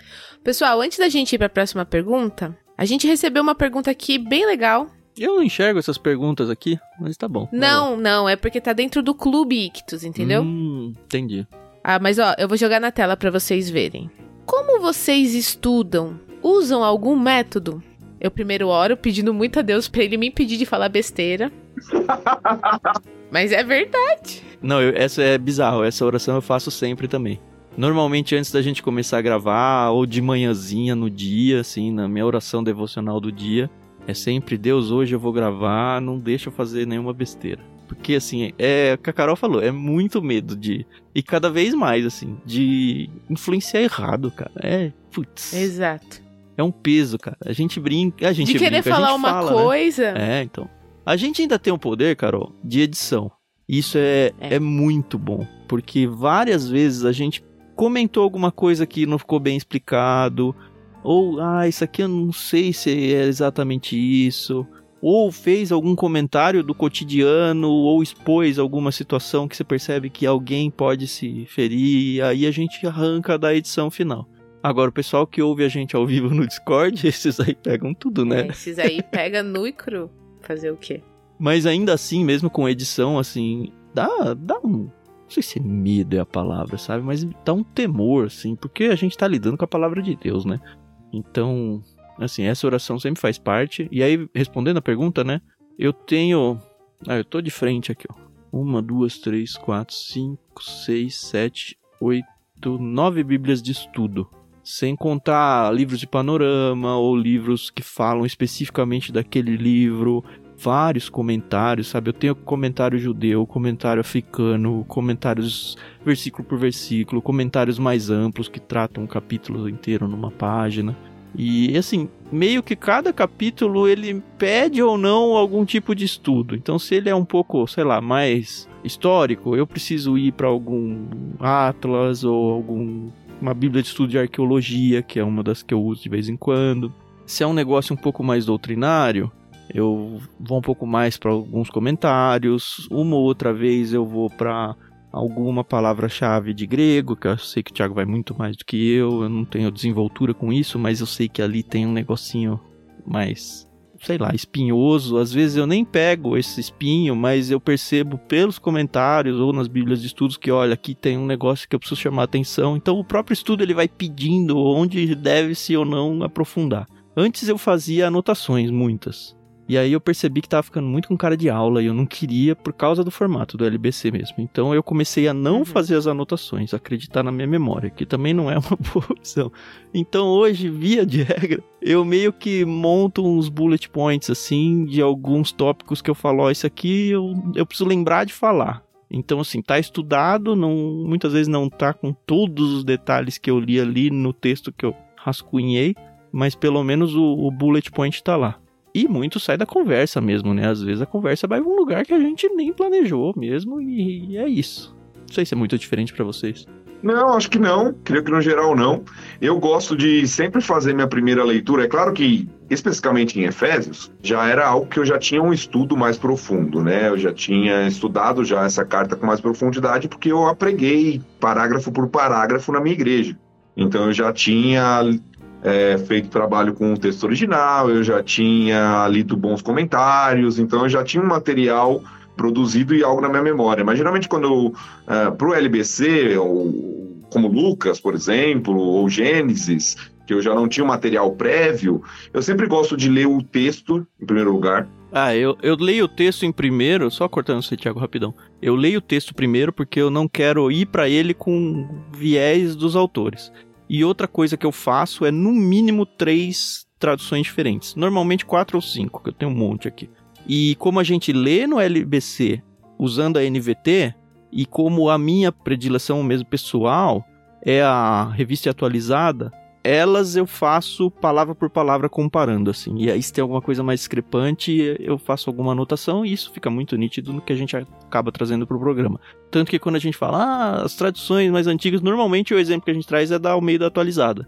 Pessoal, antes da gente ir para a próxima pergunta, a gente recebeu uma pergunta aqui bem legal. Eu não enxergo essas perguntas aqui, mas tá bom. Não, não, é porque tá dentro do Clube Ictus, entendeu? Hum, entendi. Ah, mas ó, eu vou jogar na tela para vocês verem. Como vocês estudam? Usam algum método? Eu primeiro oro pedindo muito a Deus para ele me impedir de falar besteira. [laughs] mas é verdade. Não, eu, essa é bizarro. Essa oração eu faço sempre também. Normalmente antes da gente começar a gravar, ou de manhãzinha no dia, assim, na minha oração devocional do dia, é sempre Deus, hoje eu vou gravar, não deixa eu fazer nenhuma besteira. Porque, assim, é o que a Carol falou, é muito medo de. E cada vez mais, assim, de influenciar errado, cara. É, putz. Exato. É um peso, cara. A gente brinca. A gente de querer brinca, falar uma fala, né? coisa. Né? É, então. A gente ainda tem o um poder, Carol, de edição. Isso é, é. é muito bom. Porque várias vezes a gente comentou alguma coisa que não ficou bem explicado, ou ah, isso aqui eu não sei se é exatamente isso, ou fez algum comentário do cotidiano, ou expôs alguma situação que você percebe que alguém pode se ferir, e aí a gente arranca da edição final. Agora, o pessoal que ouve a gente ao vivo no Discord, [laughs] esses aí pegam tudo, né? É, esses aí pega nu e cru. Fazer o quê? Mas ainda assim, mesmo com edição, assim, dá, dá um, não sei se medo é a palavra, sabe? Mas dá um temor, assim, porque a gente tá lidando com a palavra de Deus, né? Então, assim, essa oração sempre faz parte. E aí, respondendo a pergunta, né? Eu tenho. Ah, eu tô de frente aqui, ó. Uma, duas, três, quatro, cinco, seis, sete, oito, nove Bíblias de estudo. Sem contar livros de panorama ou livros que falam especificamente daquele livro vários comentários, sabe? Eu tenho comentário judeu, comentário africano, comentários versículo por versículo, comentários mais amplos que tratam um capítulo inteiro numa página. E assim, meio que cada capítulo ele pede ou não algum tipo de estudo. Então, se ele é um pouco, sei lá, mais histórico, eu preciso ir para algum atlas ou algum uma bíblia de estudo de arqueologia, que é uma das que eu uso de vez em quando. Se é um negócio um pouco mais doutrinário, eu vou um pouco mais para alguns comentários, uma ou outra vez eu vou para alguma palavra-chave de grego, que eu sei que o Thiago vai muito mais do que eu, eu não tenho desenvoltura com isso, mas eu sei que ali tem um negocinho mais, sei lá, espinhoso. Às vezes eu nem pego esse espinho, mas eu percebo pelos comentários ou nas bíblias de estudos que, olha, aqui tem um negócio que eu preciso chamar atenção. Então o próprio estudo ele vai pedindo onde deve-se ou não aprofundar. Antes eu fazia anotações, muitas. E aí eu percebi que tava ficando muito com cara de aula e eu não queria por causa do formato do LBC mesmo. Então eu comecei a não uhum. fazer as anotações, acreditar na minha memória, que também não é [laughs] uma boa opção. Então hoje, via de regra, eu meio que monto uns bullet points assim de alguns tópicos que eu falo, ó, oh, isso aqui eu, eu preciso lembrar de falar. Então, assim, tá estudado, não, muitas vezes não tá com todos os detalhes que eu li ali no texto que eu rascunhei, mas pelo menos o, o bullet point tá lá. E muito sai da conversa mesmo, né? Às vezes a conversa vai pra um lugar que a gente nem planejou mesmo e é isso. Não sei se é muito diferente para vocês. Não, acho que não. Creio que no geral não. Eu gosto de sempre fazer minha primeira leitura. É claro que, especificamente em Efésios, já era algo que eu já tinha um estudo mais profundo, né? Eu já tinha estudado já essa carta com mais profundidade, porque eu apreguei parágrafo por parágrafo na minha igreja. Então eu já tinha é, feito trabalho com o texto original, eu já tinha lido bons comentários, então eu já tinha um material produzido e algo na minha memória. Mas geralmente quando eu, é, para o LBC, ou, como Lucas, por exemplo, ou Gênesis, que eu já não tinha um material prévio, eu sempre gosto de ler o texto em primeiro lugar. Ah, eu, eu leio o texto em primeiro, só cortando você, Thiago, rapidão. Eu leio o texto primeiro porque eu não quero ir para ele com viés dos autores. E outra coisa que eu faço é no mínimo três traduções diferentes. Normalmente quatro ou cinco, que eu tenho um monte aqui. E como a gente lê no LBC usando a NVT, e como a minha predileção mesmo pessoal é a revista atualizada, elas eu faço palavra por palavra comparando, assim. E aí, se tem alguma coisa mais discrepante, eu faço alguma anotação e isso fica muito nítido no que a gente acaba trazendo pro programa. Tanto que quando a gente fala, ah, as tradições mais antigas, normalmente o exemplo que a gente traz é da Almeida atualizada,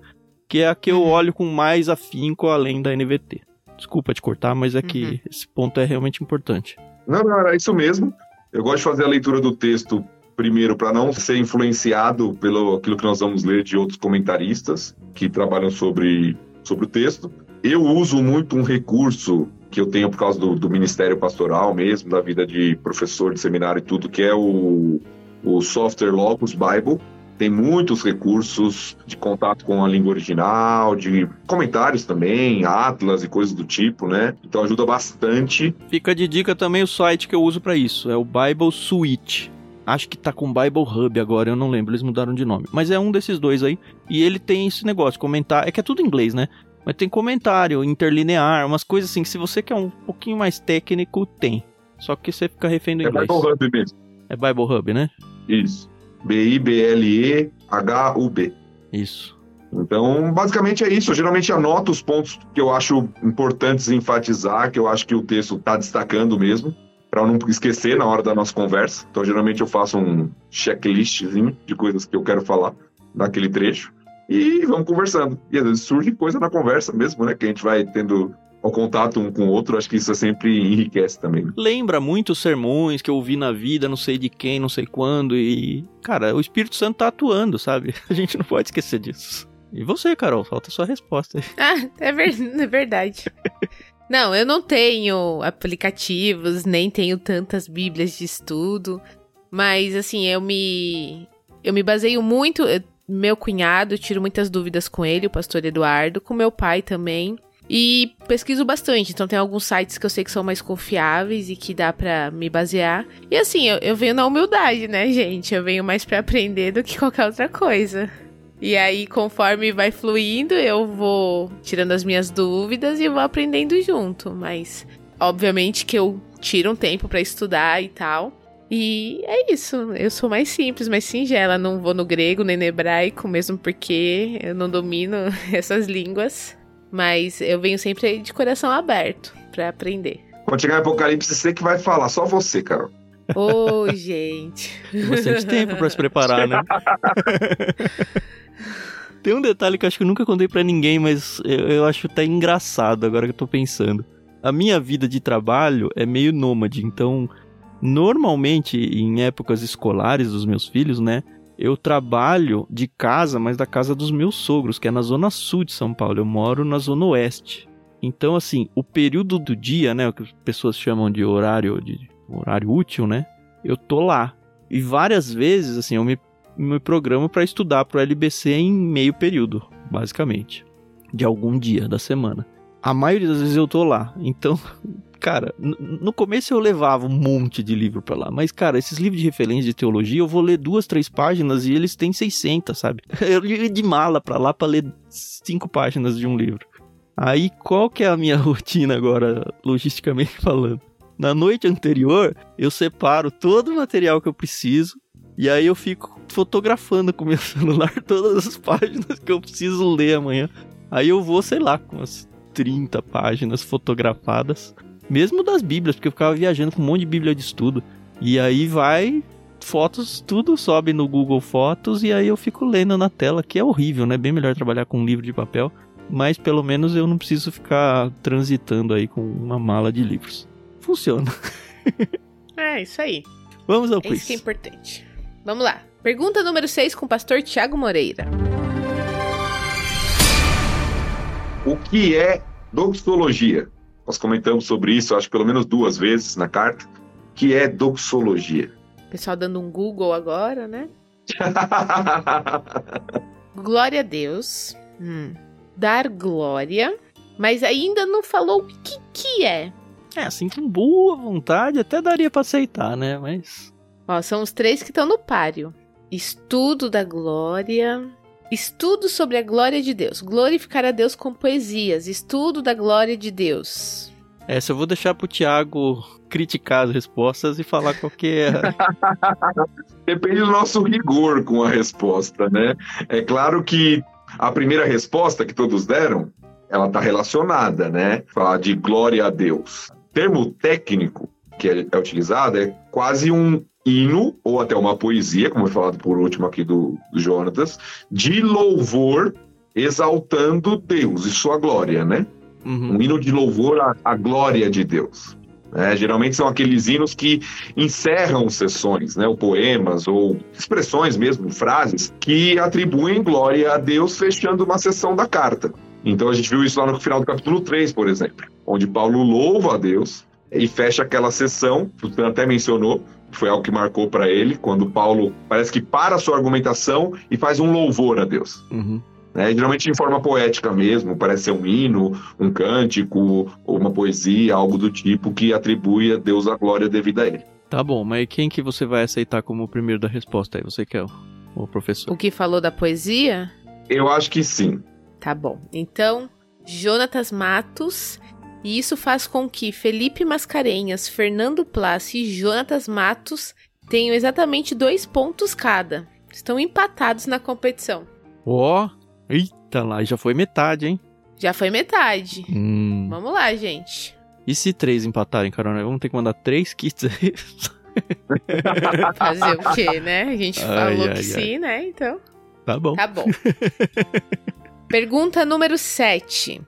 que é a que eu uhum. olho com mais afinco além da NVT. Desculpa te cortar, mas é que uhum. esse ponto é realmente importante. Não, não, era isso mesmo. Eu gosto de fazer a leitura do texto primeiro para não ser influenciado pelo aquilo que nós vamos ler de outros comentaristas que trabalham sobre, sobre o texto. Eu uso muito um recurso que eu tenho por causa do, do Ministério Pastoral mesmo, da vida de professor de seminário e tudo, que é o, o software Logos Bible. Tem muitos recursos de contato com a língua original, de comentários também, atlas e coisas do tipo, né? Então ajuda bastante. Fica de dica também o site que eu uso para isso, é o Bible Suite. Acho que tá com Bible Hub agora, eu não lembro, eles mudaram de nome. Mas é um desses dois aí. E ele tem esse negócio, comentar. É que é tudo em inglês, né? Mas tem comentário, interlinear, umas coisas assim que se você quer um pouquinho mais técnico, tem. Só que você fica refém do é inglês. É Bible Hub mesmo. É Bible Hub, né? Isso. B-I-B-L-E-H-U-B. Isso. Então, basicamente é isso. Eu geralmente anoto os pontos que eu acho importantes enfatizar, que eu acho que o texto está destacando mesmo para não esquecer na hora da nossa conversa. Então, geralmente eu faço um checklistzinho de coisas que eu quero falar naquele trecho e vamos conversando. E às vezes surge coisa na conversa mesmo, né? Que a gente vai tendo o contato um com o outro, acho que isso sempre enriquece também. Lembra muitos sermões que eu ouvi na vida, não sei de quem, não sei quando, e. Cara, o Espírito Santo tá atuando, sabe? [laughs] A gente não pode esquecer disso. E você, Carol, falta a sua resposta aí. Ah, é, ver... é verdade. Não, eu não tenho aplicativos, nem tenho tantas bíblias de estudo, mas assim, eu me eu me baseio muito, meu cunhado, tiro muitas dúvidas com ele, o pastor Eduardo, com meu pai também. E pesquiso bastante, então tem alguns sites que eu sei que são mais confiáveis e que dá para me basear. E assim, eu, eu venho na humildade, né, gente? Eu venho mais para aprender do que qualquer outra coisa. E aí, conforme vai fluindo, eu vou tirando as minhas dúvidas e vou aprendendo junto. Mas, obviamente, que eu tiro um tempo para estudar e tal. E é isso. Eu sou mais simples, mais singela. Não vou no grego nem no hebraico, mesmo porque eu não domino [laughs] essas línguas. Mas eu venho sempre de coração aberto para aprender. Quando chegar em Apocalipse, você que vai falar, só você, Carol. Ô, oh, gente. Bastante tempo para se preparar, né? [laughs] Tem um detalhe que eu acho que eu nunca contei para ninguém, mas eu, eu, acho até engraçado agora que eu tô pensando. A minha vida de trabalho é meio nômade, então normalmente em épocas escolares dos meus filhos, né, eu trabalho de casa, mas da casa dos meus sogros, que é na zona sul de São Paulo. Eu moro na zona oeste. Então, assim, o período do dia, né, o que as pessoas chamam de horário de horário útil, né? Eu tô lá. E várias vezes, assim, eu me me programo para estudar para o LBC em meio período, basicamente, de algum dia da semana. A maioria das vezes eu tô lá. Então, [laughs] cara, no começo eu levava um monte de livro para lá, mas cara, esses livros de referência de teologia, eu vou ler duas, três páginas e eles têm 600, sabe? [laughs] Eu ia de mala para lá para ler cinco páginas de um livro. Aí, qual que é a minha [laughs] rotina agora, logisticamente falando? Na noite anterior, eu separo todo o material que eu preciso e aí eu fico fotografando com meu [laughs] celular todas as páginas que eu preciso ler amanhã. Aí eu vou, sei lá, com umas 30 páginas fotografadas. Mesmo das bíblias, porque eu ficava viajando com um monte de bíblia de estudo. E aí vai, fotos, tudo sobe no Google Fotos e aí eu fico lendo na tela, que é horrível, né? Bem melhor trabalhar com um livro de papel. Mas pelo menos eu não preciso ficar transitando aí com uma mala de livros. Funciona. [laughs] É, isso aí. Vamos ao é quiz. Isso que é importante. Vamos lá. Pergunta número 6 com o pastor Tiago Moreira. O que é doxologia? Nós comentamos sobre isso, acho pelo menos duas vezes na carta. O que é doxologia? Pessoal dando um Google agora, né? [laughs] glória a Deus. Hum. Dar glória. Mas ainda não falou o que, que é. É, assim, com boa vontade, até daria para aceitar, né? Mas Ó, são os três que estão no páreo. Estudo da glória. Estudo sobre a glória de Deus. Glorificar a Deus com poesias. Estudo da glória de Deus. Essa eu vou deixar pro Tiago criticar as respostas e falar qual que é. [laughs] Depende do nosso rigor com a resposta, né? É claro que A primeira resposta que todos deram, ela está relacionada, né? Falar de glória a Deus. O termo técnico que é, é utilizado é quase um hino, ou até uma poesia, como foi falado por último aqui do, do Jonatas, de louvor exaltando Deus e sua glória, né? Uhum. Um hino de louvor à, à glória de Deus. É, geralmente são aqueles hinos que encerram sessões, né, ou poemas, ou expressões mesmo, frases, que atribuem glória a Deus fechando uma sessão da carta. Então a gente viu isso lá no final do capítulo 3, por exemplo, onde Paulo louva a Deus e fecha aquela sessão, o Tan até mencionou, foi algo que marcou para ele, quando Paulo parece que para a sua argumentação e faz um louvor a Deus. Uhum. É, geralmente em forma poética mesmo, parece ser um hino, um cântico, ou uma poesia, algo do tipo que atribui a Deus a glória devida a ele. Tá bom, mas quem que você vai aceitar como o primeiro da resposta aí? Você que é o, o professor. O que falou da poesia? Eu acho que sim. Tá bom. Então, Jonatas Matos e isso faz com que Felipe Mascarenhas, Fernando Plassi e Jonatas Matos tenham exatamente dois pontos cada. Estão empatados na competição. Ó, oh, Eita lá, já foi metade, hein? Já foi metade. Hum. Vamos lá, gente. E se três empatarem, Carol? Vamos ter que mandar três kits aí. [laughs] Fazer o quê, né? A gente ai, falou ai, que ai. sim, né? Então. Tá bom. Tá bom. [laughs] Pergunta número 7.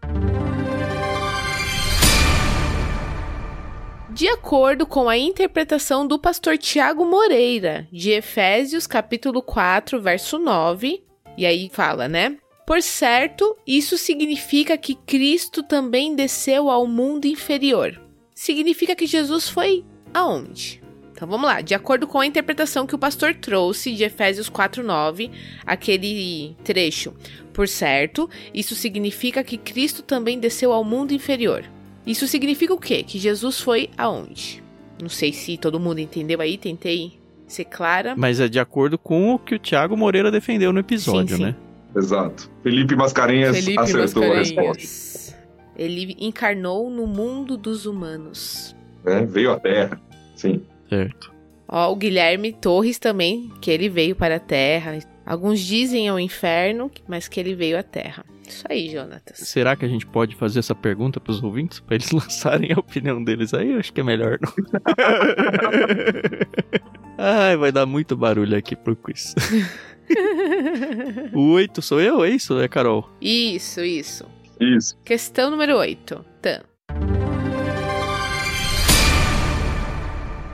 De acordo com a interpretação do pastor Tiago Moreira, de Efésios capítulo 4, verso 9, e aí fala, né? Por certo, isso significa que Cristo também desceu ao mundo inferior. Significa que Jesus foi aonde? Então vamos lá, de acordo com a interpretação que o pastor trouxe de Efésios 4:9, aquele trecho. Por certo, isso significa que Cristo também desceu ao mundo inferior. Isso significa o quê? Que Jesus foi aonde? Não sei se todo mundo entendeu aí, tentei ser clara. Mas é de acordo com o que o Thiago Moreira defendeu no episódio, sim, sim. né? Exato. Felipe Mascarenhas Felipe acertou Mascarenhas. a resposta. Ele encarnou no mundo dos humanos. É, veio à Terra, sim. Certo. Ó, o Guilherme Torres também, que ele veio para a Terra. Alguns dizem ao inferno, mas que ele veio à Terra. Isso aí, Jonatas. Será que a gente pode fazer essa pergunta para os ouvintes? Para eles [laughs] lançarem a opinião deles aí? Eu acho que é melhor não. [laughs] Ai, vai dar muito barulho aqui pro quiz. o 8 sou eu, é isso, é Carol? Isso, isso. Isso. Questão número 8. Tan.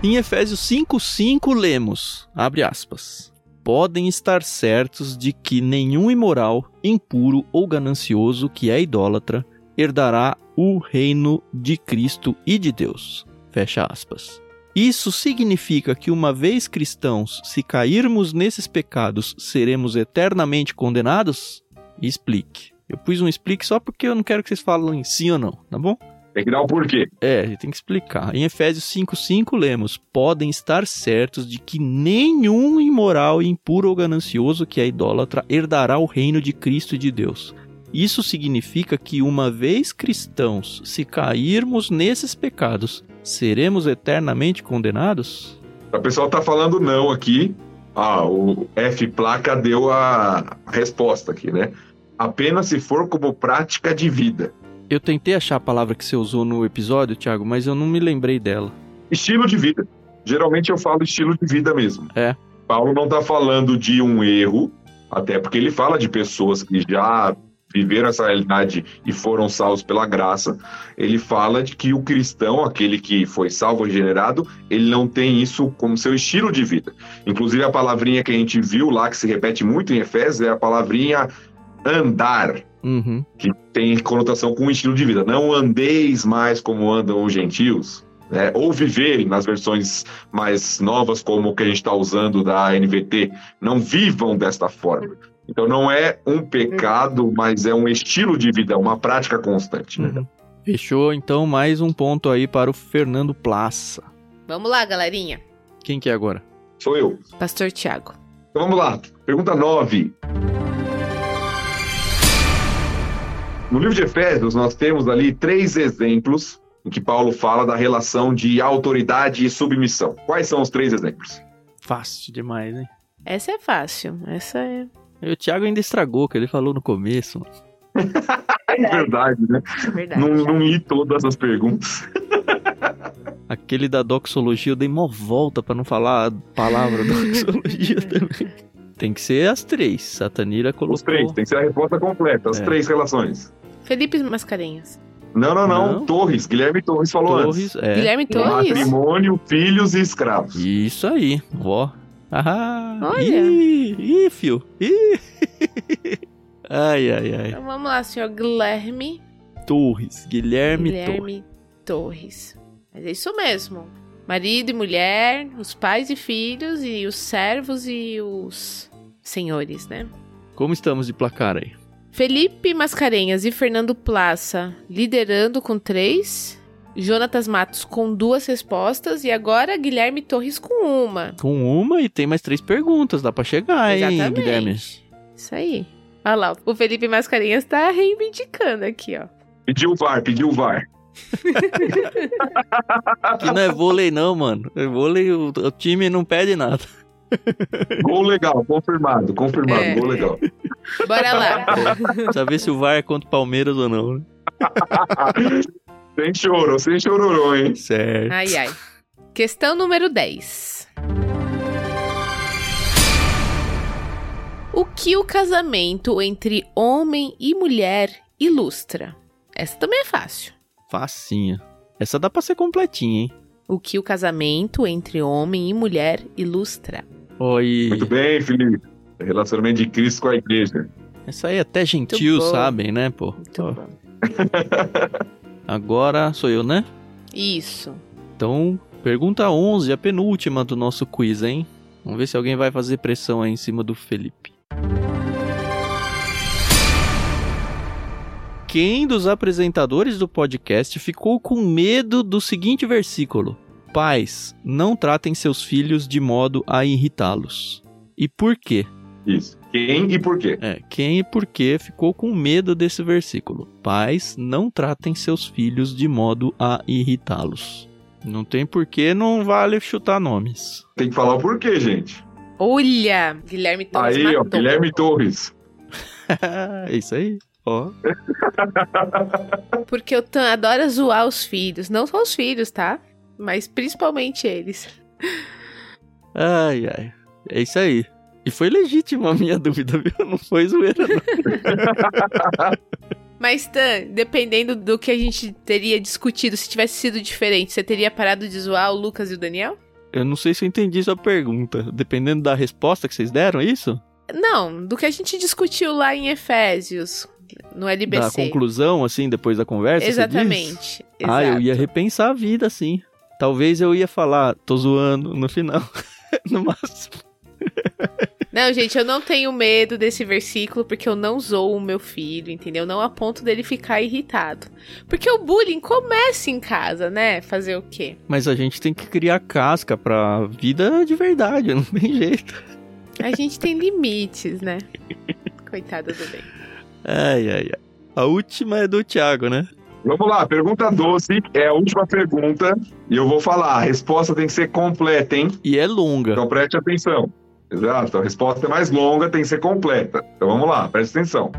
Em Efésios 5:5 lemos, abre aspas: Podem estar certos de que nenhum imoral, impuro ou ganancioso que é idólatra herdará o reino de Cristo e de Deus. Fecha aspas. Isso significa que, uma vez cristãos, se cairmos nesses pecados, seremos eternamente condenados? Explique. Eu pus um explique só porque eu não quero que vocês falem sim ou não, tá bom? Tem que dar um porquê. É, tem que explicar. Em Efésios 5,5 lemos: Podem estar certos de que nenhum imoral, impuro ou ganancioso que é idólatra herdará o reino de Cristo e de Deus. Isso significa que, uma vez cristãos, se cairmos nesses pecados, seremos eternamente condenados? O pessoal tá falando não aqui. Ah, o F placa deu a resposta aqui, né? Apenas se for como prática de vida. Eu tentei achar a palavra que você usou no episódio, Thiago, mas eu não me lembrei dela. Estilo de vida. Geralmente eu falo estilo de vida mesmo. É. Paulo não está falando de um erro, até porque ele fala de pessoas que já viveram essa realidade e foram salvos pela graça, ele fala de que o cristão, aquele que foi salvo, regenerado, ele não tem isso como seu estilo de vida. Inclusive, a palavrinha que a gente viu lá, que se repete muito em Efésios, é a palavrinha andar, uhum. que tem conotação com o estilo de vida. Não andeis mais como andam os gentios. Né? ou viverem nas versões mais novas, como o que a gente está usando da NVT, não vivam desta forma. Então não é um pecado, mas é um estilo de vida, uma prática constante. Né? Uhum. Fechou, então, mais um ponto aí para o Fernando Plaça. Vamos lá, galerinha. Quem que é agora? Sou eu. Pastor Tiago. Então vamos lá. Pergunta 9. No livro de Efésios, nós temos ali três exemplos em que Paulo fala da relação de autoridade e submissão. Quais são os três exemplos? Fácil demais, hein? Essa é fácil. Essa é E o Thiago ainda estragou o que ele falou no começo. [laughs] É verdade, né? É verdade. Não, não li todas as perguntas. [laughs] Aquele da doxologia eu dei mó volta pra não falar a palavra [laughs] doxologia também. Tem que ser as três. Satanira colocou. Os três, tem que ser a resposta completa, as É. três relações. Felipe Mascarenhas. Não, não, não, Não. Torres, Guilherme Torres falou Torres, é. Guilherme antes. Torres. Matrimônio, filhos e escravos. Isso aí, ó. Ah, Olha. Ih, ih, fio. Ih. [laughs] Ai, ai, ai. Então vamos lá, senhor Guilherme. Torres, Guilherme, Torres. Guilherme Torres. Mas é isso mesmo. Marido e mulher, os pais e filhos, e os servos e os senhores, né? Como estamos de placar aí? Felipe Mascarenhas e Fernando Plaça liderando com três. Jonatas Matos com duas respostas. E agora Guilherme Torres com uma. Com uma e tem mais três perguntas, dá pra chegar, hein, Exatamente. Guilherme? Isso aí. Olha lá, o Felipe Mascarenhas tá reivindicando aqui, ó. Pediu o VAR, pediu o VAR. [laughs] Aqui não é vôlei não, mano. É vôlei, o, o time não pede nada. Gol legal, confirmado, confirmado, É. gol legal. Bora lá. Precisa ver se o VAR é contra o Palmeiras ou não, né? [laughs] sem choro, sem chororô, hein? Certo. Ai, ai. Questão número 10. O que o casamento entre homem e mulher ilustra? Essa também é fácil. Facinha. Essa dá pra ser completinha, hein? O que o casamento entre homem e mulher ilustra? E Muito bem, Felipe. Relacionamento de Cristo com a igreja. essa aí até gentil, sabem, né, pô? Muito Ó, bom. [laughs] Agora sou eu, né? Isso. Então, pergunta 11, a penúltima do nosso quiz, hein? Vamos ver se alguém vai fazer pressão aí em cima do Felipe. Quem dos apresentadores do podcast ficou com medo do seguinte versículo? Pais, não tratem seus filhos de modo a irritá-los. E por quê? Isso. Quem e por quê? É, quem e por que ficou com medo desse versículo? Pais, não tratem seus filhos de modo a irritá-los. Não tem porquê, não vale chutar nomes. Tem que falar o porquê, gente. Olha, Guilherme Torres Aí, ó, matou. Guilherme Torres. [laughs] é isso aí. Ó, [laughs] Porque o Tan adora zoar os filhos. Não só os filhos, tá? Mas principalmente eles. ai, ai. É isso aí. E foi legítima a minha [laughs] dúvida, viu? Não foi zoeira, não. [laughs] Mas, Tan, dependendo do que a gente teria discutido, se tivesse sido diferente, você teria parado de zoar o Lucas e o Daniel? Eu não sei se eu entendi sua pergunta. Dependendo da resposta que vocês deram, é isso? Não, do que a gente discutiu lá em Efésios, no Da LBC. conclusão, assim, depois da conversa? Exatamente. Ah, eu ia repensar a vida, sim. Talvez eu ia falar, tô zoando no final. [laughs] no máximo. Não, gente, eu não tenho medo desse versículo porque eu não zoo o meu filho, entendeu? Não a ponto dele ficar irritado. Porque o bullying começa em casa, né? Fazer o quê? Mas a gente tem que criar casca pra vida de verdade, [laughs] não tem jeito. A gente tem limites, né? Coitada do bem. Ai, ai, ai. A última é do Thiago, né? Vamos lá, pergunta 12 é a última pergunta e eu vou falar. A resposta tem que ser completa, hein? E é longa. Então preste atenção. Exato, a resposta é mais longa, tem que ser completa. Então vamos lá, preste atenção.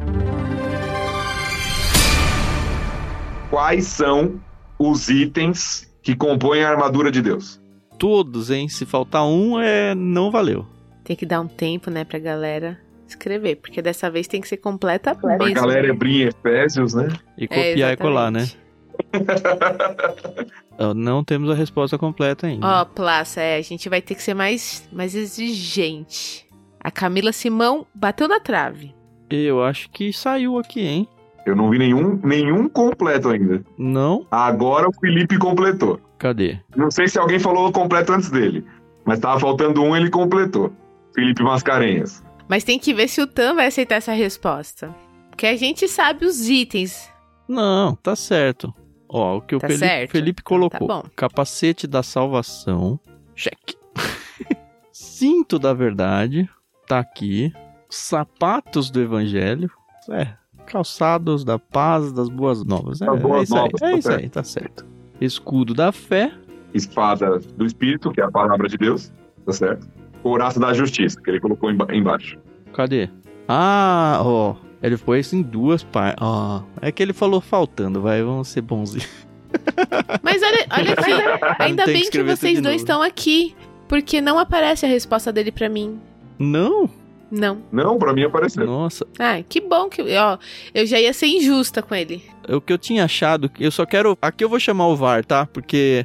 Quais são os itens que compõem a armadura de Deus? Todos, hein? Se faltar um, é não valeu. Tem que dar um tempo, né, pra galera escrever, porque dessa vez tem que ser completa A mesmo. galera abrir em Efésios, né? E É, copiar e colar, né? Não temos a resposta completa ainda. Ó, Plaça, é, a gente vai ter que ser mais, mais exigente. A Camila Simão bateu na trave. Eu acho que saiu aqui, hein? Eu não vi nenhum, nenhum completo ainda. Não? Agora o Felipe completou. Cadê? Não sei se alguém falou completo antes dele, mas tava faltando um, ele completou. Felipe Mascarenhas. Mas tem que ver se o Tan vai aceitar essa resposta. Porque a gente sabe os itens. Não, tá certo. Ó, o que o Tá Felipe, certo? Felipe Tá colocou. bom. Capacete da salvação. Cheque. [laughs] Cinto da verdade. Tá aqui. Sapatos do evangelho. É. Calçados da paz, das boas novas. É, Das boas é isso novas, aí. É tá isso aí, tá certo. Escudo da fé. Espada do Espírito, que é a palavra de Deus, tá certo? Couraça da Justiça, que ele colocou emba- embaixo. Cadê? Ah, ó. Ele pôs em duas partes. Ó. É que ele falou faltando, vai, vamos ser bonzinhos. [laughs] Mas olha, olha aqui, ainda que bem que escrever vocês dois estão aqui, porque não aparece a resposta dele pra mim. Não? Não. Não, pra mim apareceu. Nossa. Ah, que bom que, ó, eu já ia ser injusta com ele. O que eu tinha achado, eu só quero. Aqui eu vou chamar o VAR, tá? Porque.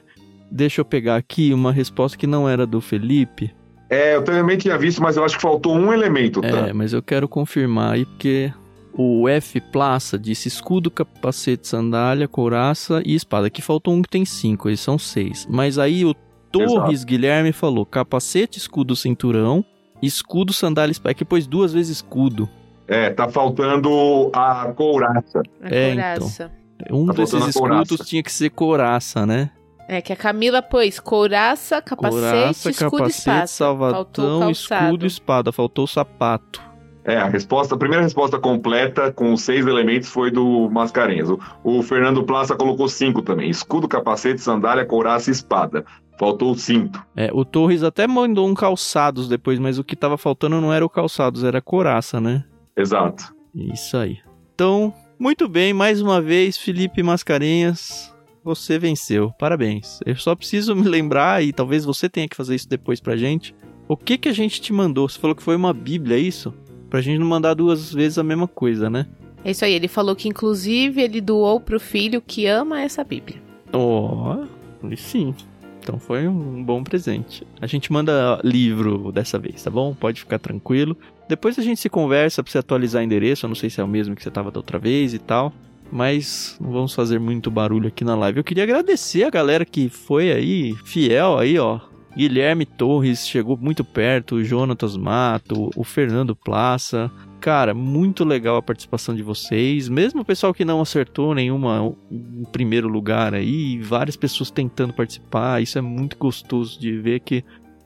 Deixa eu pegar aqui uma resposta que não era do Felipe. É, eu também tinha visto, mas eu acho que faltou um elemento, tá? É, mas eu quero confirmar aí, porque o F Plaça disse escudo, capacete, sandália, couraça e espada. Aqui faltou um que tem cinco, eles são seis. Mas aí o Torres Guilherme falou capacete, escudo, cinturão, escudo, sandália, espada. Aqui pôs duas vezes escudo. É, tá faltando a couraça. A É, couraça. Um Tá desses a couraça. escudos tinha que ser couraça, né? É que a Camila pôs couraça, capacete, couraça, escudo e capacete, espada. Faltou salvatão, escudo e espada. Faltou o sapato. É, a resposta, a primeira resposta completa com seis elementos foi do Mascarenhas. O, o Fernando Plaça colocou cinco também: escudo, capacete, sandália, couraça e espada. Faltou o cinto. É, o Torres até mandou um calçados depois, mas o que tava faltando não era o calçados, era a couraça, né? Exato. Isso aí. Então, muito bem, mais uma vez, Felipe Mascarenhas, você venceu. Parabéns. Eu só preciso me lembrar, e talvez você tenha que fazer isso depois pra gente. O que que a gente te mandou? Você falou que foi uma bíblia, é isso? Pra gente não mandar duas vezes a mesma coisa, né? É isso aí, ele falou que inclusive ele doou pro filho que ama essa Bíblia. Ó, oh, sim. Então foi um bom presente. A gente manda livro dessa vez, tá bom? Pode ficar tranquilo. Depois a gente se conversa pra você atualizar o endereço. Eu não sei se é o mesmo que você tava da outra vez e tal. Mas não vamos fazer muito barulho aqui na live. Eu queria agradecer a galera que foi aí, fiel aí, ó. Guilherme Torres chegou muito perto, o Jonatas Mato, o Fernando Plaça. Cara, muito legal a participação de vocês. Mesmo o pessoal que não acertou nenhuma em primeiro lugar aí, várias pessoas tentando participar. Isso é muito gostoso de ver que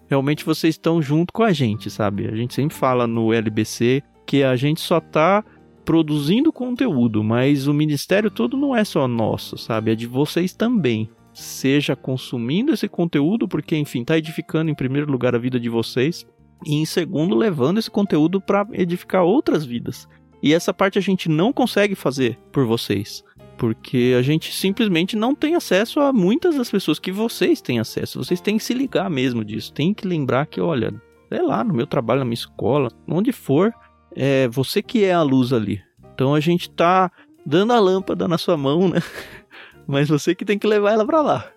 realmente vocês estão junto com a gente, sabe? A gente sempre fala no LBC que a gente só tá produzindo conteúdo, mas o ministério todo não é só nosso, sabe? É de vocês também. Seja consumindo esse conteúdo, porque enfim, tá edificando em primeiro lugar a vida de vocês, e em segundo, levando esse conteúdo para edificar outras vidas. E essa parte a gente não consegue fazer por vocês, porque a gente simplesmente não tem acesso a muitas das pessoas que vocês têm acesso. Vocês têm que se ligar mesmo disso, tem que lembrar que, olha, sei lá, no meu trabalho, na minha escola, onde for, é você que é a luz ali. Então a gente tá dando a lâmpada na sua mão, né? [laughs] Mas você que tem que levar ela para lá.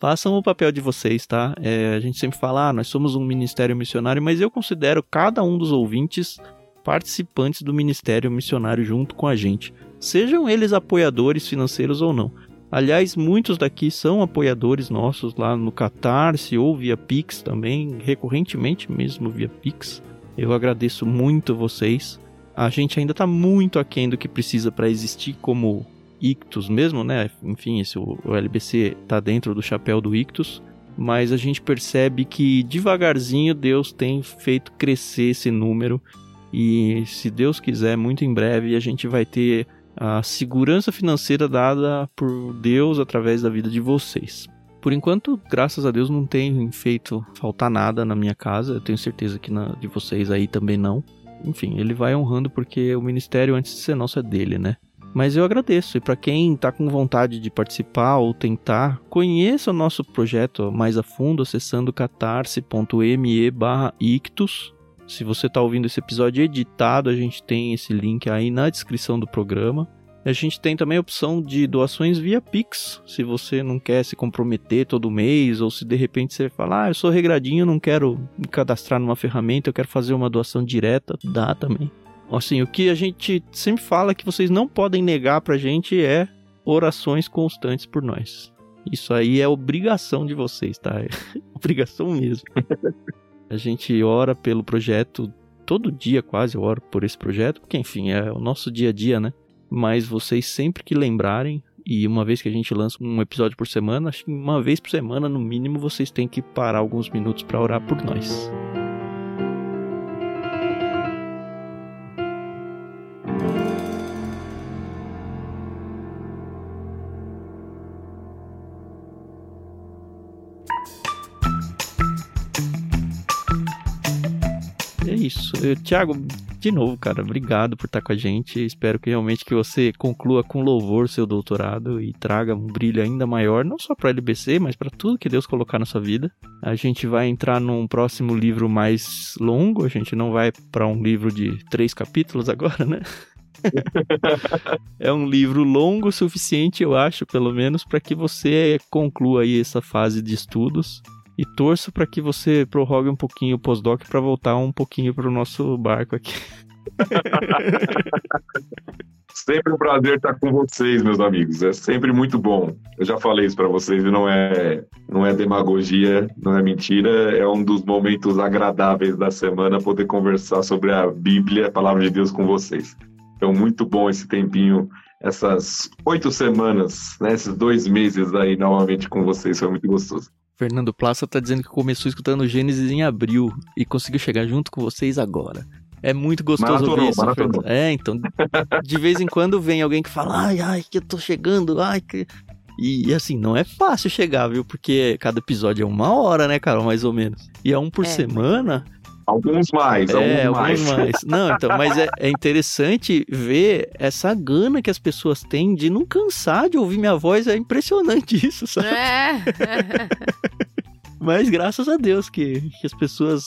Façam o papel de vocês, tá? É, a gente sempre fala, ah, nós somos um ministério missionário, mas eu considero cada um dos ouvintes participantes do ministério missionário junto com a gente. Sejam eles apoiadores financeiros ou não. Aliás, muitos daqui são apoiadores nossos lá no Catarse ou via Pix também, recorrentemente mesmo via Pix. Eu agradeço muito vocês. A gente ainda está muito aquém do que precisa para existir como Ictus mesmo, né? Enfim, esse, o, LBC está dentro do chapéu do Ictus. Mas a gente percebe que devagarzinho Deus tem feito crescer esse número. E se Deus quiser, muito em breve a gente vai ter a segurança financeira dada por Deus através da vida de vocês. Por enquanto, graças a Deus, não tem feito faltar nada na minha casa. Eu tenho certeza que na de vocês aí também não. Enfim, ele vai honrando porque o ministério, antes de ser nosso, é dele, né? Mas eu agradeço. E para quem tá com vontade de participar ou tentar, conheça o nosso projeto mais a fundo acessando catarse.me ictus. Se você tá ouvindo esse episódio editado, a gente tem esse link aí na descrição do programa. A gente tem também a opção de doações via Pix, se você não quer se comprometer todo mês, ou se de repente você fala, ah, eu sou regradinho, não quero me cadastrar numa ferramenta, eu quero fazer uma doação direta, dá também. Assim, o que a gente sempre fala que vocês não podem negar pra gente é orações constantes por nós. Isso aí é obrigação de vocês, tá? É [laughs] obrigação mesmo. a gente ora pelo projeto todo dia, quase eu oro por esse projeto, porque enfim, é o nosso dia a dia, né? Mas vocês sempre que lembrarem, e uma vez que a gente lança um episódio por semana, acho que uma vez por semana, no mínimo, vocês têm que parar alguns minutos para orar por nós. Isso. Eu, Thiago, de novo, cara, obrigado por estar com a gente. Espero que realmente que você conclua com louvor seu doutorado e traga um brilho ainda maior, não só para LBC, mas para tudo que Deus colocar na sua vida. A gente vai entrar num próximo livro mais longo, a gente não vai para um livro de três capítulos agora, né? [laughs] é um livro longo o suficiente, eu acho, pelo menos, para que você conclua aí essa fase de estudos e torço para que você prorrogue um pouquinho o pós-doc para voltar um pouquinho para o nosso barco aqui. [laughs] sempre um prazer estar com vocês, meus amigos. É sempre muito bom. Eu já falei isso para vocês e não é, não é demagogia, não é mentira. É um dos momentos agradáveis da semana poder conversar sobre a Bíblia, a palavra de Deus com vocês. Então, muito bom esse tempinho, essas oito semanas, né, esses dois meses aí novamente com vocês. Foi muito gostoso. Fernando Plaça tá dizendo que começou escutando Gênesis em abril e conseguiu chegar junto com vocês agora. É muito gostoso maratonou, isso. Maratonou. É, então, de vez em quando vem alguém que fala, ai, ai, que eu tô chegando, ai, que... E, e, assim, não é fácil chegar, viu? Porque cada episódio é uma hora, né, cara, mais ou menos. E é um por é. semana. Alguns mais, é, alguns, alguns mais. mais. [laughs] Não, então, mas é, é, interessante ver essa gana que as pessoas têm de não cansar de ouvir minha voz. É impressionante [laughs] isso, sabe? É. [laughs] mas graças a Deus que, que as pessoas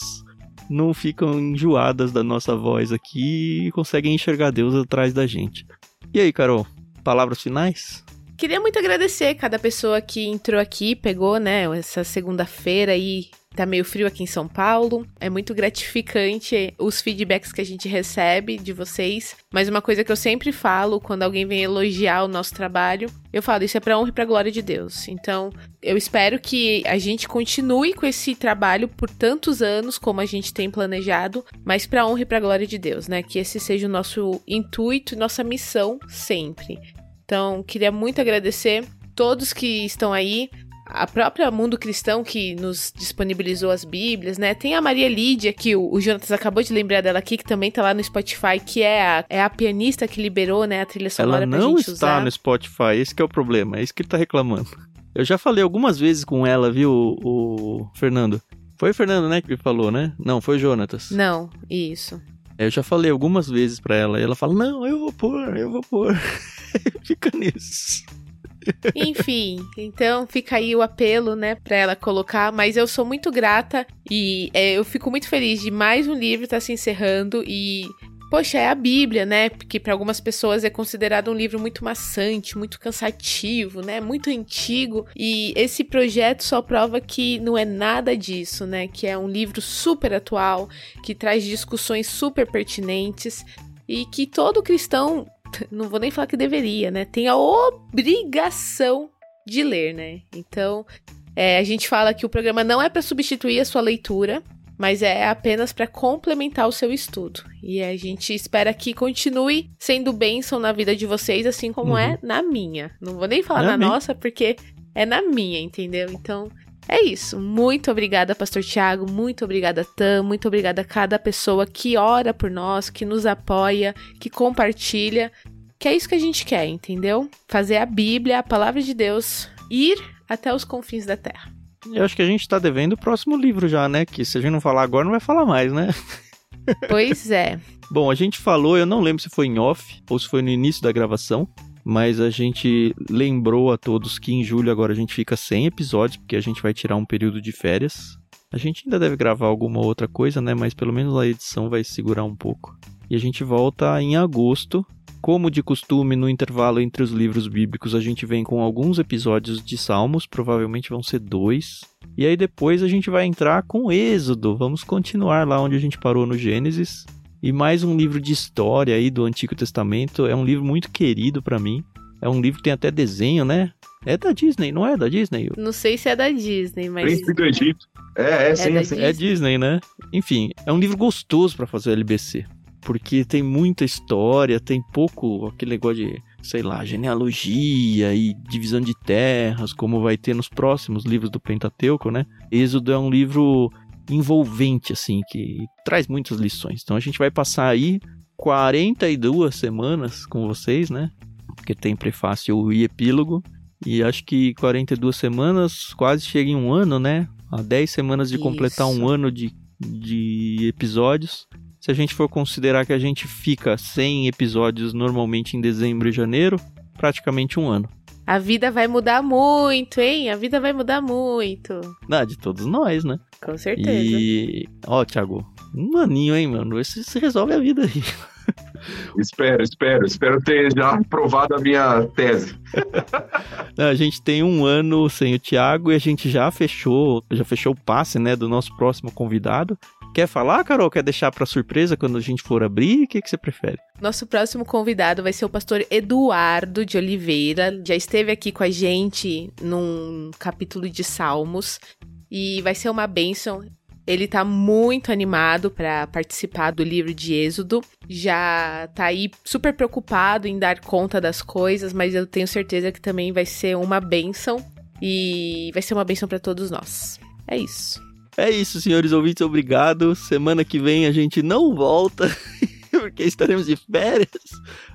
não ficam enjoadas da nossa voz aqui e conseguem enxergar Deus atrás da gente. E aí, Carol, palavras finais? Queria muito agradecer cada pessoa que entrou aqui, pegou, né, essa segunda-feira aí Tá meio frio aqui em São Paulo. É muito gratificante os feedbacks que a gente recebe de vocês. Mas uma coisa que eu sempre falo quando alguém vem elogiar o nosso trabalho, eu falo, isso é pra honra e pra glória de Deus. Então, eu espero que a gente continue com esse trabalho por tantos anos como a gente tem planejado, mas pra honra e pra glória de Deus, né? Que esse seja o nosso intuito e nossa missão sempre. Então, queria muito agradecer todos que estão aí a própria Mundo Cristão que nos disponibilizou as Bíblias, né? Tem a Maria Lídia, que o, o Jonatas acabou de lembrar dela aqui, que também tá lá no Spotify, que é a, é a pianista que liberou, né, a trilha sonora ela não está usar. no Spotify, esse é o problema, é isso que ele tá reclamando. Eu já falei algumas vezes com ela, viu, o, o Fernando? Foi o Fernando, né, que falou, né? Não, foi o Jonatas. Não, isso. Eu já falei algumas vezes para ela, e ela fala, não, eu vou pôr, eu vou pôr. [laughs] Fica nisso. Enfim, então fica aí o apelo, né, pra ela colocar. Mas eu sou muito grata e é, eu fico muito feliz de mais um livro estar tá se encerrando e. Poxa, é a Bíblia, né? Porque para algumas pessoas é considerado um livro muito maçante, muito cansativo, né? Muito antigo. E esse projeto só prova que não é nada disso, né? Que é um livro super atual, que traz discussões super pertinentes e que todo cristão não vou nem falar que deveria, né? Tem a obrigação de ler, né? Então, é, a gente fala que o programa não é para substituir a sua leitura, mas é apenas para complementar o seu estudo. E a gente espera que continue sendo bênção na vida de vocês, assim como é uhum. é na minha. Não vou nem falar na nossa, porque é na minha, entendeu? Então, é isso. Muito obrigada, Pastor Tiago. Muito obrigada, Tam. Muito obrigada a cada pessoa que ora por nós, que nos apoia, que compartilha. Que é isso que a gente quer, entendeu? Fazer a Bíblia, a palavra de Deus, ir até os confins da terra. Eu acho que a gente tá devendo o próximo livro já, né? Que se a gente não falar agora, não vai falar mais, né? Pois é. [laughs] Bom, a gente falou, eu não lembro se foi em off ou se foi no início da gravação, mas a gente lembrou a todos que em julho agora a gente fica sem episódios, porque a gente vai tirar um período de férias. A gente ainda deve gravar alguma outra coisa, né? Mas pelo menos a edição vai segurar um pouco. E a gente volta em agosto. Como de costume, no intervalo entre os livros bíblicos, a gente vem com alguns episódios de Salmos, provavelmente vão ser dois. E aí depois a gente vai entrar com Êxodo. Vamos continuar lá onde a gente parou no Gênesis. E mais um livro de história aí do Antigo Testamento. É um livro muito querido para mim. É um livro que tem até desenho, né? É da Disney, não é da Disney? Não sei se é da Disney, mas. Príncipe do Egito. É, é, sim, é, sim. é Disney, né? Enfim, é um livro gostoso para fazer o LBC. Porque tem muita história, tem pouco aquele negócio de, sei lá, genealogia e divisão de terras, como vai ter nos próximos livros do Pentateuco, né? Êxodo é um livro envolvente, assim, que traz muitas lições. Então a gente vai passar aí 42 semanas com vocês, né? Porque tem prefácio e epílogo. E acho que 42 semanas quase chega em um ano, né? Há 10 semanas de completar Isso. um ano de de episódios. Se a gente for considerar que a gente fica sem episódios normalmente em dezembro e janeiro, praticamente um ano. A vida vai mudar muito, hein? A vida vai mudar muito. Ah, de todos nós, né? Com certeza. E, ó, Thiago, um aninho, hein, mano? Esse se resolve a vida aí. Espero, espero, espero ter já aprovado a minha tese. [laughs] a gente tem um ano sem o Thiago e a gente já fechou, já fechou o passe, né, do nosso próximo convidado. Quer falar, Carol? Quer deixar para surpresa quando a gente for abrir? O que, que você prefere? Nosso próximo convidado vai ser o pastor Eduardo de Oliveira. Já esteve aqui com a gente num capítulo de Salmos. E vai ser uma bênção. Ele tá muito animado para participar do livro de Êxodo. Já tá aí super preocupado em dar conta das coisas, mas eu tenho certeza que também vai ser uma bênção e vai ser uma bênção para todos nós. É isso. É isso, senhores ouvintes, obrigado. Semana que vem a gente não volta, [laughs] porque estaremos de férias.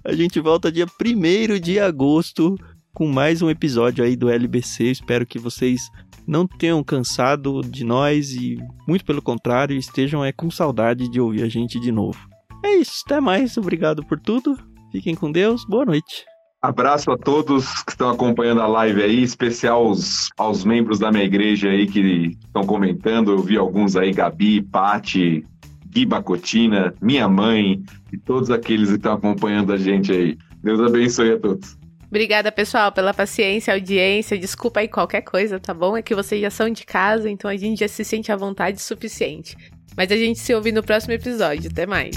A gente volta dia 1 de agosto com mais um episódio aí do LBC. Espero que vocês não tenham cansado de nós e, muito pelo contrário, estejam é, com saudade de ouvir a gente de novo. É isso, até mais, obrigado por tudo. Fiquem com Deus, boa noite. Abraço a todos que estão acompanhando a live aí, especial aos, aos membros da minha igreja aí que estão comentando. Eu vi alguns aí, Gabi, Pati, Gui Bacotina, minha mãe e todos aqueles que estão acompanhando a gente aí. Deus abençoe a todos. Obrigada, pessoal, pela paciência, audiência. Desculpa aí qualquer coisa, tá bom? É que vocês já são de casa, então a gente já se sente à vontade o suficiente. Mas a gente se ouve no próximo episódio. Até mais.